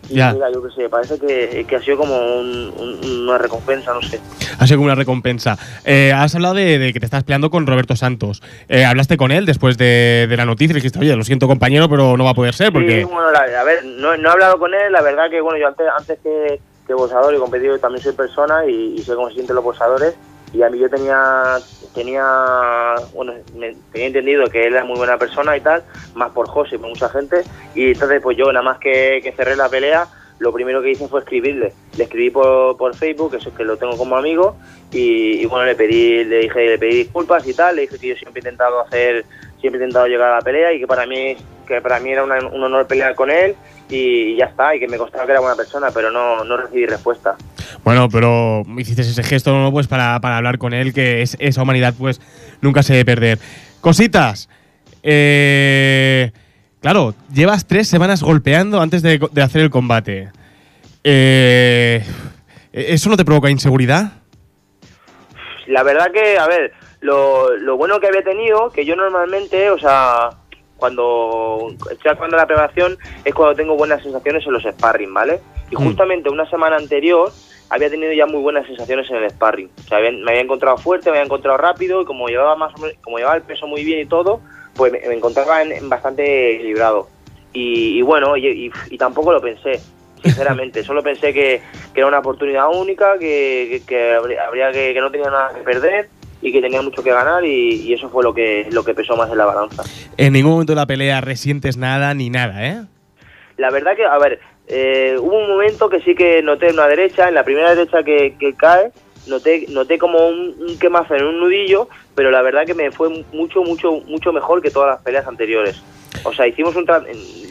Y Ya. mira, yo qué sé, parece que, que ha sido como un- un- una recompensa, no sé. Ha sido como una recompensa. Eh, has hablado de, de que te estás peleando con Roberto Santos. Eh, ¿Hablaste con él después de, de la noticia? Le dijiste, oye, lo siento compañero, pero no va a poder ser porque... Sí, bueno, la- a ver, no, no he hablado con él, la verdad que, bueno, yo antes, antes que, que boxeador y competidor también soy persona y, y sé cómo se sienten los boxeadores y a mí yo tenía, tenía, bueno, me- tenía entendido que él era muy buena persona y tal, más por José y por mucha gente. Y entonces pues yo nada más que, cerré la pelea, lo primero que hice fue escribirle, le escribí por, por Facebook, eso es que lo tengo como amigo y, bueno, le pedí, le dije, le pedí disculpas y tal, le dije que yo siempre he intentado hacer, siempre he intentado llegar a la pelea y que para mí, que para mí era un honor pelear con él y, ya está, y que me costaba que era buena persona, pero no, no recibí respuesta. Bueno, pero hiciste ese gesto ¿no? pues para, para hablar con él, que es, esa humanidad pues nunca se debe perder. Cositas. Eh, claro, llevas tres semanas golpeando antes de, de hacer el combate. Eh, ¿Eso no te provoca inseguridad? La verdad que, a ver, lo, lo bueno que había tenido, que yo normalmente, o sea, cuando estoy acabando la preparación, es cuando tengo buenas sensaciones en los sparring, ¿vale? Y Mm. justamente una semana anterior había tenido ya muy buenas sensaciones en el sparring. O sea, me había encontrado fuerte, me había encontrado rápido y como llevaba más o menos- como llevaba el peso muy bien y todo, pues me, me encontraba en, en bastante equilibrado. Y, y bueno, y, y- y tampoco lo pensé, sinceramente. Solo pensé que, que era una oportunidad única, que, que- que habría, habría que, que no tenía nada que perder y que tenía mucho que ganar y, y eso fue lo que, lo que pesó más en la balanza. En ningún momento de la pelea resientes nada ni nada, ¿eh? La verdad que, a ver, eh, hubo un momento que sí que noté una derecha, en la primera derecha que, que cae, noté, noté como un, un quemazo en un nudillo, pero la verdad que me fue mucho, mucho, mucho mejor que todas las peleas anteriores. O sea, hicimos un tra-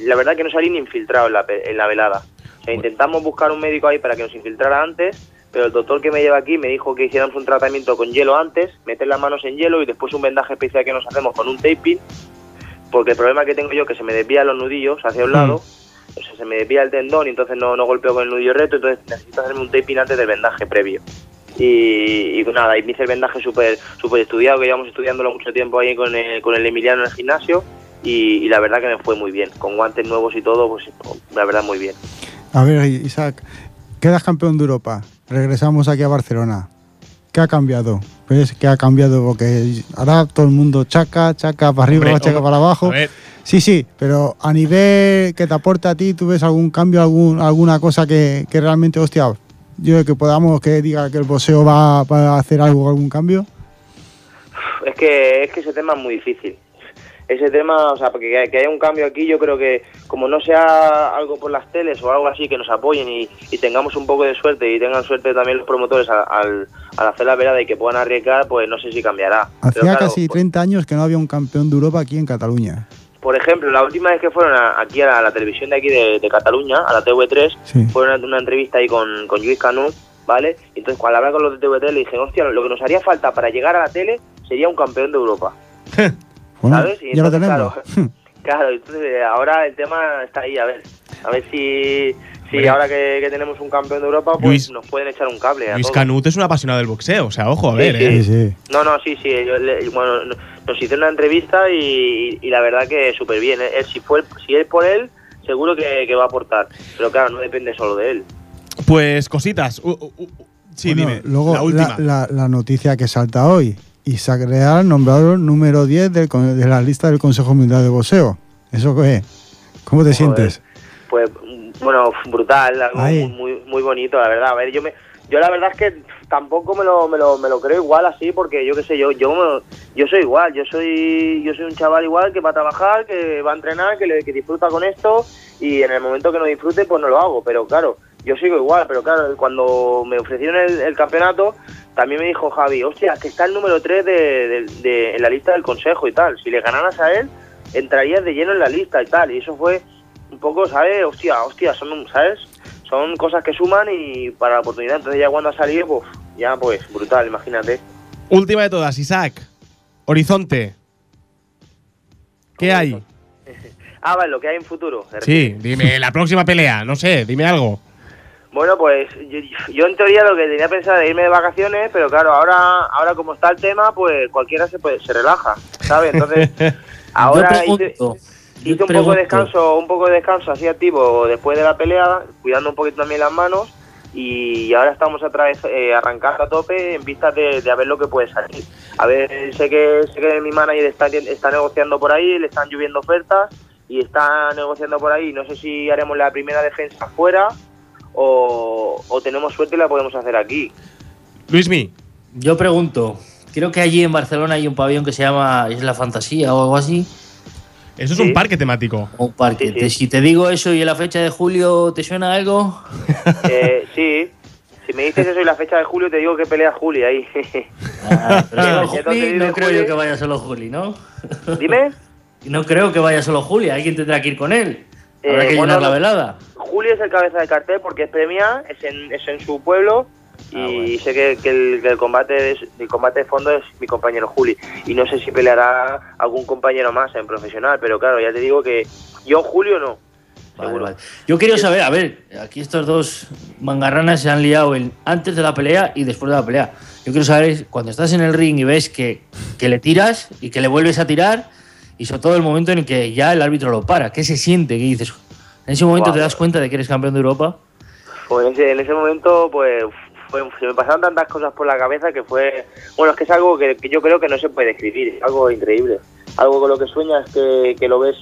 la verdad que no salí ni infiltrado en la, en la velada. O sea, intentamos buscar un médico ahí para que nos infiltrara antes, pero el doctor que me lleva aquí me dijo que hiciéramos un tratamiento con hielo antes, meter las manos en hielo y después un vendaje especial que nos hacemos con un taping, porque el problema que tengo yo es que se me desvían los nudillos hacia un Mm. lado, o sea, se me desvía el tendón y entonces no, no golpeo con el nudillo recto, entonces necesito hacerme un taping antes del vendaje previo. Y, y nada, y me hice el vendaje súper súper estudiado, que llevamos estudiándolo mucho tiempo ahí con el, con el Emiliano en el gimnasio, y, y la verdad que me fue muy bien, con guantes nuevos y todo, pues la verdad muy bien. A ver, Isaac, quedas campeón de Europa. Regresamos aquí a Barcelona. ¿Qué ha cambiado? Pues que ha cambiado porque ahora todo el mundo chaca, chaca para arriba, Hombre, chaca hombre, para abajo. Sí, sí, pero a nivel que te aporta a ti, ¿tú ves algún cambio, algún, alguna cosa que, que realmente, hostia, yo que podamos que diga que el boxeo va, va a hacer algo, algún cambio? Es que, es que ese tema es muy difícil. Ese tema, o sea, porque que, que haya un cambio aquí, yo creo que como no sea algo por las teles o algo así que nos apoyen y, y tengamos un poco de suerte y tengan suerte también los promotores al, al, al hacer la velada y que puedan arriesgar, pues no sé si cambiará. Hacía claro, casi 30 años que no había un campeón de Europa aquí en Cataluña. Por ejemplo, la última vez que fueron a- aquí a la, a la televisión de aquí de, de Cataluña, a la TV3, Sí. fueron a una entrevista ahí con, con Luis Canut, ¿vale? Entonces, cuando hablaba con los de TV3, le dije, hostia, lo que nos haría falta para llegar a la tele sería un campeón de Europa. Bueno, ¿Sabes? Y ya lo entonces, tenemos. Claro, claro, entonces eh, ahora el tema está ahí, a ver. A ver si, si Hombre. ahora que, que tenemos un campeón de Europa, pues Luis- nos pueden echar un cable. a Luis todos. Canut es un apasionado del boxeo, o sea, ojo, a Sí, ver, sí. ¿eh? Sí, sí. No, no, sí, sí. yo le- bueno, no- nos hizo una entrevista y, y la verdad que súper bien. ¿eh? Él, si, fue, si es por él, seguro que, que va a aportar. Pero claro, no depende solo de él. Pues cositas. Uh, uh, uh, sí, Bueno, dime. Luego, la última. la, la noticia que salta hoy. Isaac Real nombrado número 10 del con- de la lista del Consejo Mundial de Boxeo. ¿Eso qué? ¿Cómo te Joder. sientes? Pues bueno, brutal, algo Ay. muy, muy, muy bonito, la verdad. A ver, yo me, yo la verdad es que tampoco me lo, me lo, me lo creo igual así, porque yo qué sé, yo, yo, yo soy igual, yo soy, yo soy un chaval igual que va a trabajar, que va a entrenar, que, le- que disfruta con esto, y en el momento que no disfrute, pues no lo hago. Pero claro, yo sigo igual, pero claro, cuando me ofrecieron el, el campeonato, también me dijo Javi, hostia, que está el número 3 de, de- de- en la lista del consejo y tal. Si le ganaras a él, entrarías de lleno en la lista y tal. Y eso fue un poco, ¿sabes? Hostia, hostia, son, ¿sabes? Son cosas que suman y para la oportunidad. Entonces ya cuando ha salido, pues ya pues brutal, imagínate. Última de todas, Isaac. Horizonte. ¿Qué hay? Ah, vale, lo que hay en futuro. ¿te Sí, dime la próxima pelea, no sé, dime algo. Bueno, pues yo, yo en teoría lo que tenía pensado era irme de vacaciones, pero claro, ahora ahora como está el tema, pues cualquiera se puede, se relaja, ¿sabes? Entonces, ahora hice, hice un poco de descanso, un poco de descanso así activo después de la pelea, cuidando un poquito también las manos y ahora estamos otra vez eh, arrancando a tope en vistas de, de a ver lo que puede salir. A ver, sé que sé que mi manager está, está negociando por ahí, le están lloviendo ofertas y está negociando por ahí. No sé si haremos la primera defensa afuera o, o tenemos suerte y la podemos hacer aquí. Luismi, Yo pregunto, creo que allí en Barcelona hay un pabellón que se llama Isla Fantasía o algo así, eso es Sí. un parque temático. un parque. Sí, sí. Te- Si te digo eso y en la fecha de julio, ¿te suena algo? Eh, sí, si me dices eso y la fecha de julio, te digo que pelea Juli ahí. Ah, pero Juli, no creo Juli. yo que vaya solo Juli, ¿no? Dime. No creo que vaya solo Juli, alguien tendrá que ir con él. Habrá Eh, que bueno, llenar la no- velada. Juli es el cabeza de cartel porque es premia, es en, es en su pueblo y Ah, bueno. sé que, que el, que el combate es, el combate de fondo es mi compañero Juli y no sé si peleará algún compañero más en profesional, pero claro, ya te digo que yo Julio no. Vale, seguro. vale. Yo quiero saber, a ver, aquí estos dos mangarranas se han liado el- antes de la pelea y después de la pelea. Yo quiero saber, cuando estás en el ring y ves que, que le tiras y que le vuelves a tirar, y sobre todo el momento en el que ya el árbitro lo para, ¿qué se siente? ¿Qué dices? En ese momento te das cuenta de que eres campeón de Europa. Pues en ese, en ese momento, pues fue- se me pasaron tantas cosas por la cabeza que fue. Bueno, es que es algo que, que yo creo que no se puede describir, es algo increíble. Algo con lo que sueñas que, que lo ves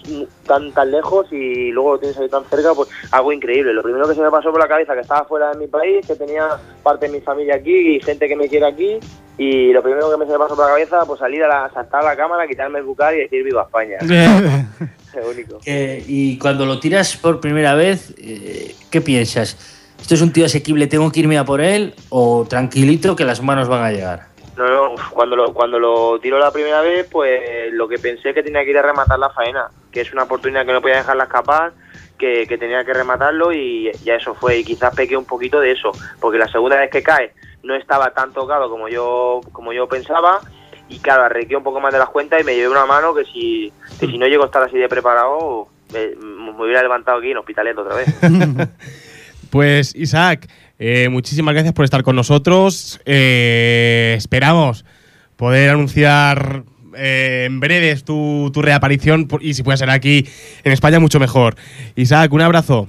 tan tan lejos y luego lo tienes ahí tan cerca, pues algo increíble. Lo primero que se me pasó por la cabeza que estaba fuera de mi país, que tenía parte de mi familia aquí y gente que me quiere aquí. Y lo primero que me se me pasó por la cabeza, pues salir a la, saltar a la cámara, quitarme el bucal y decir viva España. Es único. Eh, y cuando lo tiras por primera vez, eh, ¿qué piensas? ¿Esto es un tío asequible, tengo que irme a por él? ¿O tranquilito que las manos van a llegar? No, no, cuando lo, cuando lo tiró la primera vez, pues lo que pensé que tenía que ir a rematar la faena, que es una oportunidad que no podía dejarla escapar, que, que tenía que rematarlo y ya eso fue. Y quizás pequé un poquito de eso, porque la segunda vez que cae no estaba tan tocado como yo, como yo pensaba. Y claro, arrequé un poco más de las cuentas y me llevé una mano que si, que si no llego a estar así de preparado, me, hubiera levantado aquí en hospitalet otra vez. Pues Isaac, eh, muchísimas gracias por estar con nosotros. Eh, esperamos poder anunciar eh, en breves tu, tu reaparición y si puede ser aquí en España mucho mejor. Isaac, un abrazo.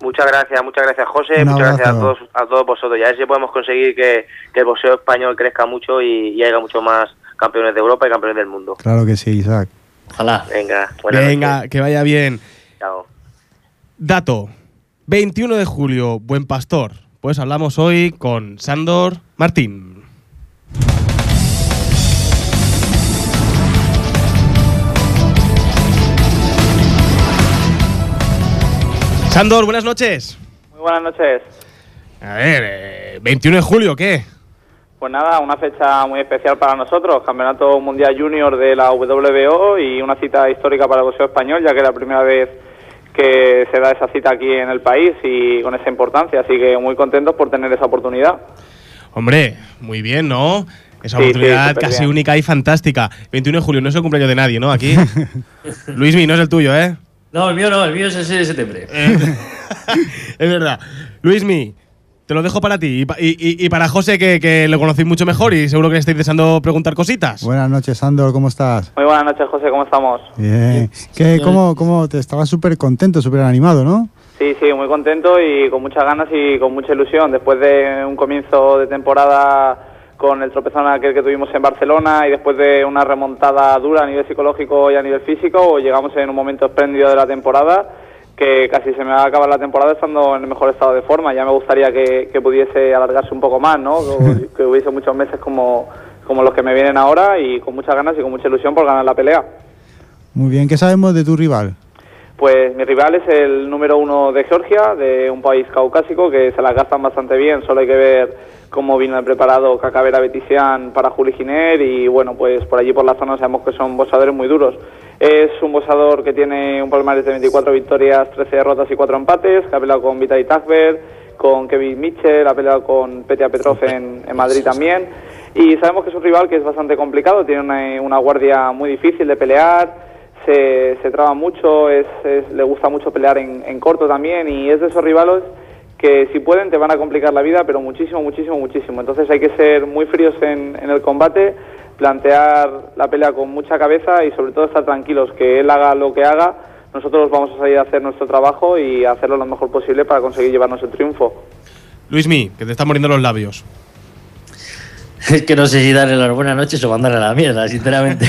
Muchas gracias, muchas gracias José, Un muchas gracias a todos, a todos vosotros. Y a ver si podemos conseguir que, que el boxeo español crezca mucho y, y haya mucho más campeones de Europa y campeones del mundo. Claro que sí, Isaac. Ojalá. Venga, buenas Venga, noches. que vaya bien. Chao. Dato, 21 de julio, Buen Pastor. Pues hablamos hoy con Sandor Martín. Sandor, buenas noches. Muy buenas noches. A ver, eh, 21 de julio, ¿qué? Pues nada, una fecha muy especial para nosotros, Campeonato Mundial Junior de la WBO y una cita histórica para el boxeo español, ya que es la primera vez que se da esa cita aquí en el país y con esa importancia, así que muy contentos por tener esa oportunidad. Hombre, muy bien, ¿no? Esa Sí, oportunidad casi bien. única y fantástica. 21 de julio, no es el cumpleaños de nadie, ¿no? Aquí. Luismi, no es el tuyo, ¿eh? No, el mío no, el mío es el 6 de septiembre. es verdad. Luismi, te lo dejo para ti y, pa- y- y- y para José, que, que lo conocéis mucho mejor y seguro que le estáis deseando preguntar cositas. Buenas noches, Sandor, ¿cómo estás? Muy buenas noches, José, ¿cómo estamos? Bien. ¿Qué, cómo, cómo te estabas súper contento, súper animado, ¿no? Sí, sí, muy contento y con muchas ganas y con mucha ilusión. Después de un comienzo de temporada con el tropezón aquel que tuvimos en Barcelona y después de una remontada dura a nivel psicológico y a nivel físico, llegamos en un momento espléndido de la temporada que casi se me va a acabar la temporada estando en el mejor estado de forma. Ya me gustaría que, que pudiese alargarse un poco más, ¿no? Que, que hubiese muchos meses como, como los que me vienen ahora y con muchas ganas y con mucha ilusión por ganar la pelea. Muy bien, ¿qué sabemos de tu rival? Pues mi rival es el número uno de Georgia, de un país caucásico que se la gastan bastante bien. Solo hay que ver cómo viene preparado Kakavera Betisian para Juli Giner y bueno, pues por allí por la zona sabemos que son boxadores muy duros. Es un boxador que tiene un palmarés de 24 victorias, 13 derrotas y 4 empates, que ha peleado con Vitaly Takber, con Kevin Mitchell, ha peleado con Petya Petrov en, en Madrid también. Y sabemos que es un rival que es bastante complicado, tiene una, una guardia muy difícil de pelear, se, se traba mucho, es, es- le gusta mucho pelear en, en corto también y es de esos rivales que si pueden te van a complicar la vida, pero muchísimo, muchísimo, muchísimo. Entonces hay que ser muy fríos en, en el combate, plantear la pelea con mucha cabeza y sobre todo estar tranquilos, que él haga lo que haga, nosotros vamos a salir a hacer nuestro trabajo y hacerlo lo mejor posible para conseguir llevarnos el triunfo. Luismi, que te están muriendo los labios. Es que no sé si darle las buenas noches o mandarle a la mierda, sinceramente.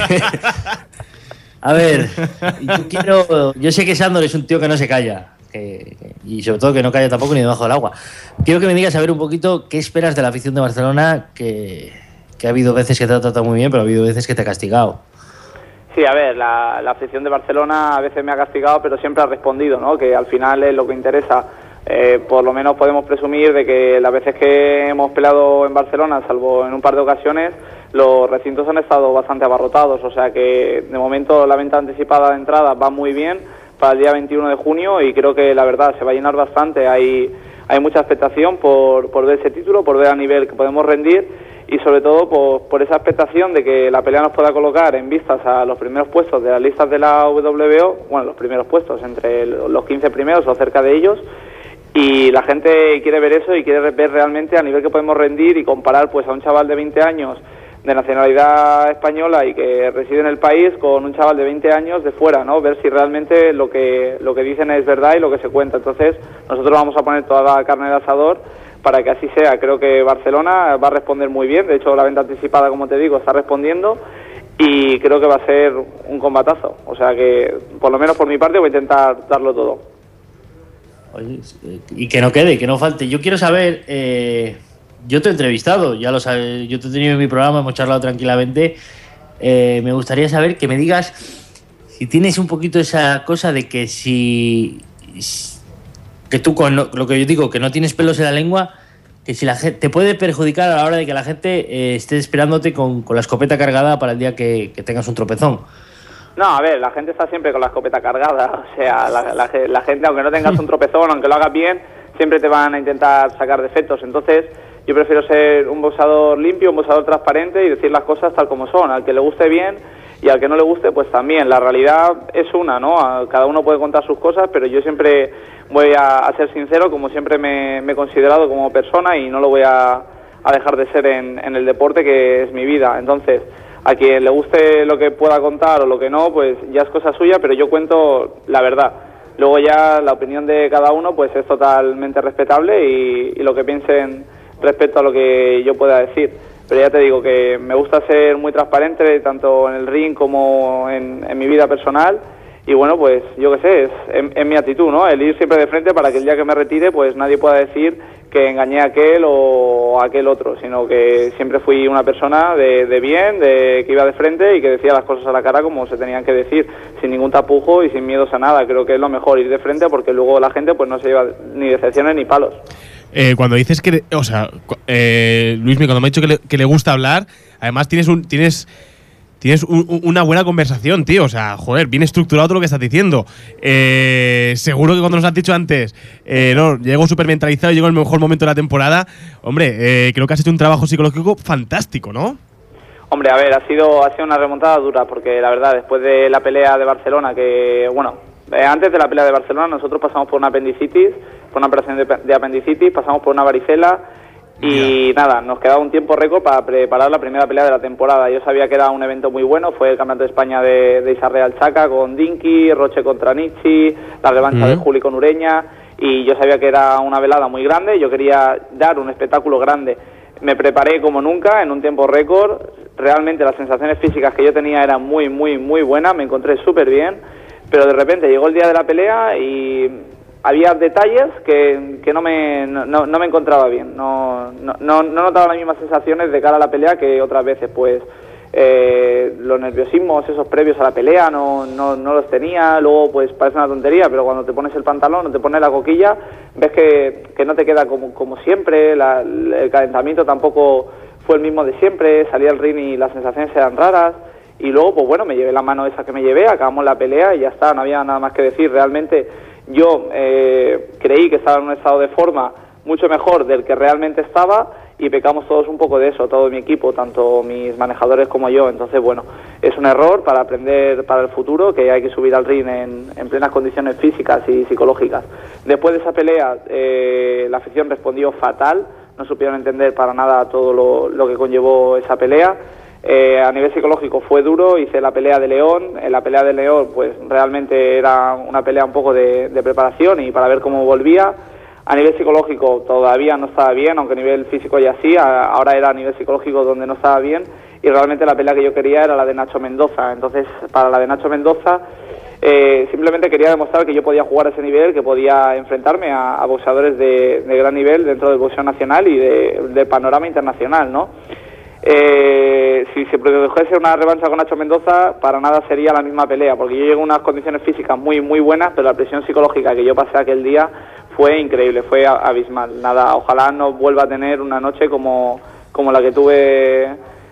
a ver, yo quiero. Yo sé que Sandor es un tío que no se calla. Que- y sobre todo que no calla tampoco ni debajo del agua. Quiero que me digas a ver un poquito qué esperas de la afición de Barcelona, que, que ha habido veces que te ha tratado muy bien, pero ha habido veces que te ha castigado. Sí, a ver, la, la afición de Barcelona a veces me ha castigado, pero siempre ha respondido, ¿no? Que al final es lo que interesa. Eh, por lo menos podemos presumir de que las veces que hemos peleado en Barcelona, salvo en un par de ocasiones, los recintos han estado bastante abarrotados. O sea que de momento la venta anticipada de entrada va muy bien para el día 21 de junio y creo que la verdad se va a llenar bastante. Hay, hay mucha expectación por, por ver ese título, por ver a nivel que podemos rendir y sobre todo por, por esa expectación de que la pelea nos pueda colocar en vistas a los primeros puestos de las listas de la WBO, bueno, los primeros puestos, entre los 15 primeros o cerca de ellos, y la gente quiere ver eso y quiere ver realmente a nivel que podemos rendir y comparar pues a un chaval de 20 años de nacionalidad española y que reside en el país con un chaval de 20 años de fuera, ¿no? Ver si realmente lo que lo que dicen es verdad y lo que se cuenta. Entonces, nosotros vamos a poner toda la carne de asador para que así sea. Creo que Barcelona va a responder muy bien. De hecho, la venta anticipada, como te digo, está respondiendo y creo que va a ser un combatazo. O sea que, por lo menos por mi parte, voy a intentar darlo todo. Eh, y que no quede, que no falte. Yo quiero saber, eh, yo te he entrevistado, ya lo sabes, yo te he tenido en mi programa, hemos charlado tranquilamente. Eh, me gustaría saber que me digas si tienes un poquito esa cosa de que si, que tú con lo, lo que yo digo, que no tienes pelos en la lengua, que si la gente te puede perjudicar a la hora de que la gente eh, esté esperándote con, con la escopeta cargada para el día que, que tengas un tropezón. No, a ver, la gente está siempre con la escopeta cargada. O sea, la, la la gente, aunque no tengas un tropezón, aunque lo hagas bien, siempre te van a intentar sacar defectos. Entonces, yo prefiero ser un boxeador limpio, un boxeador transparente y decir las cosas tal como son. Al que le guste bien y al que no le guste, pues también. La realidad es una, ¿no? Cada uno puede contar sus cosas, pero yo siempre voy a, a ser sincero, como siempre me, me he considerado como persona y no lo voy a, a dejar de ser en, en el deporte que es mi vida. Entonces, a quien le guste lo que pueda contar o lo que no, pues ya es cosa suya, pero yo cuento la verdad. Luego ya la opinión de cada uno pues es totalmente respetable y, y lo que piensen respecto a lo que yo pueda decir. Pero ya te digo que me gusta ser muy transparente tanto en el ring como en, mi vida personal y bueno, pues yo qué sé, es, es- es mi actitud, ¿no? El ir siempre de frente para que el día que me retire pues nadie pueda decir que engañé a aquel o aquel otro, sino que siempre fui una persona de, de bien, de que iba de frente y que decía las cosas a la cara como se tenían que decir, sin ningún tapujo y sin miedos a nada. Creo que es lo mejor ir de frente porque luego la gente pues no se lleva ni decepciones ni palos. Eh, cuando dices que, o sea, eh, Luismi, cuando me ha dicho que le, que le gusta hablar, además tienes un, tienes, tienes un- un- una buena conversación, tío. O sea, joder, bien estructurado todo lo que estás diciendo. Eh, seguro que cuando nos has dicho antes, eh, no, llego súper mentalizado llego en el mejor momento de la temporada, hombre, eh, creo que has hecho un trabajo psicológico fantástico, ¿no? Hombre, a ver, ha sido, ha sido una remontada dura porque la verdad, después de la pelea de Barcelona, que bueno, eh, antes de la pelea de Barcelona nosotros pasamos por una apendicitis, por una operación de, de apendicitis, pasamos por una varicela y nada, nos quedaba un tiempo récord para preparar la primera pelea de la temporada. Yo sabía que era un evento muy bueno, fue el Campeonato de España de, de Isarreal Chaca con Dinky, Roche contra Nietzsche, la revancha de. Juli con Ureña y yo sabía que era una velada muy grande, yo quería dar un espectáculo grande. Me preparé como nunca en un tiempo récord. Realmente las sensaciones físicas que yo tenía eran muy, muy, muy buenas. Me encontré súper bien. Pero de repente llegó el día de la pelea y había detalles que, que no, me, no, no- me encontraba bien. No, no, no, no notaba las mismas sensaciones de cara a la pelea que otras veces. Pues eh, los nerviosismos, esos previos a la pelea, no, no, no los tenía. Luego, pues parece una tontería, pero cuando te pones el pantalón o te pones la coquilla, ves que, que no te queda como, como siempre. la- el calentamiento tampoco fue el mismo de siempre. Salí al ring y las sensaciones eran raras. Y luego, pues bueno, me llevé la mano esa que me llevé, acabamos la pelea y ya está, no había nada más que decir. Realmente yo eh, creí que estaba en un estado de forma mucho mejor del que realmente estaba y pecamos todos un poco de eso, todo mi equipo, tanto mis manejadores como yo. Entonces, bueno, es un error para aprender para el futuro, que hay que subir al ring en, en plenas condiciones físicas y psicológicas. Después de esa pelea, eh, la afición respondió fatal, no supieron entender para nada todo lo, lo que conllevó esa pelea. Eh, a nivel psicológico fue duro, hice la pelea de León, en la pelea de León pues realmente era una pelea un poco de, de preparación y para ver cómo volvía. A nivel psicológico todavía no estaba bien, aunque a nivel físico ya sí, ahora era a nivel psicológico donde no estaba bien y realmente la pelea que yo quería era la de Nacho Mendoza. Entonces, para la de Nacho Mendoza, eh, simplemente quería demostrar que yo podía jugar a ese nivel, que podía enfrentarme a, a boxeadores de, de gran nivel dentro del boxeo nacional y de- del panorama internacional, ¿no? Eh, si se produjese una revancha con Nacho Mendoza, para nada sería la misma pelea, porque yo llego a unas condiciones físicas muy muy buenas, pero la presión psicológica que yo pasé aquel día fue increíble, fue abismal. Nada, ojalá no vuelva a tener una noche como, como la que tuve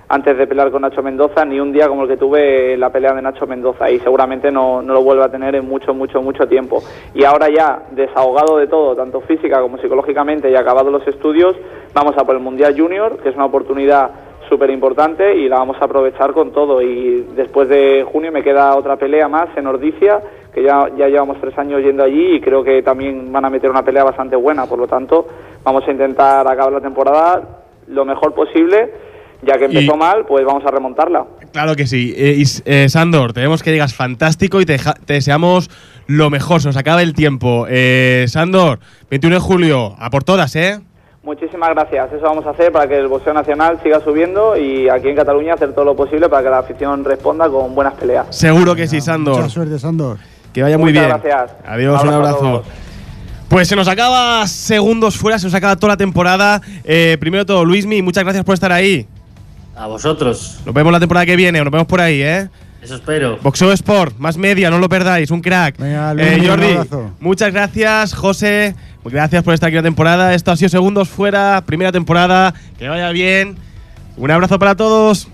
antes de pelear con Nacho Mendoza, ni un día como el que tuve la pelea de Nacho Mendoza, y seguramente no, no lo vuelva a tener en mucho, mucho, mucho tiempo. Y ahora ya, desahogado de todo, tanto física como psicológicamente, y acabados los estudios, vamos a por el Mundial Junior, que es una oportunidad súper importante y la vamos a aprovechar con todo. Y después de junio me queda otra pelea más en Ordicia, que ya, ya llevamos tres años yendo allí y creo que también van a meter una pelea bastante buena. Por lo tanto, vamos a intentar acabar la temporada lo mejor posible. Ya que empezó Y- mal, pues vamos a remontarla. Claro que sí. Eh, eh, Sandor, tenemos que llegas fantástico y te, te deseamos lo mejor. Se nos acaba el tiempo. Eh, Sandor, 21 de julio, a por todas, ¿eh? Muchísimas gracias. Eso vamos a hacer para que el boxeo nacional siga subiendo y aquí en Cataluña hacer todo lo posible para que la afición responda con buenas peleas. Seguro que sí, Sandor. Mucha suerte, Sandor. Que vaya muy Muchas bien. gracias. Adiós, un Abrazo. Pues se nos acaba segundos fuera, se nos acaba toda la temporada. Eh, primero todo, Luismi, muchas gracias por estar ahí. A vosotros. Nos vemos la temporada que viene, nos vemos por ahí, ¿eh? Eso espero. Boxeo Sport, más media, no lo perdáis, un crack. Venga, Eh, un Jordi, muchas gracias, José. Gracias por estar aquí la temporada. Esto ha sido segundos fuera, primera temporada. Que vaya bien. Un abrazo para todos.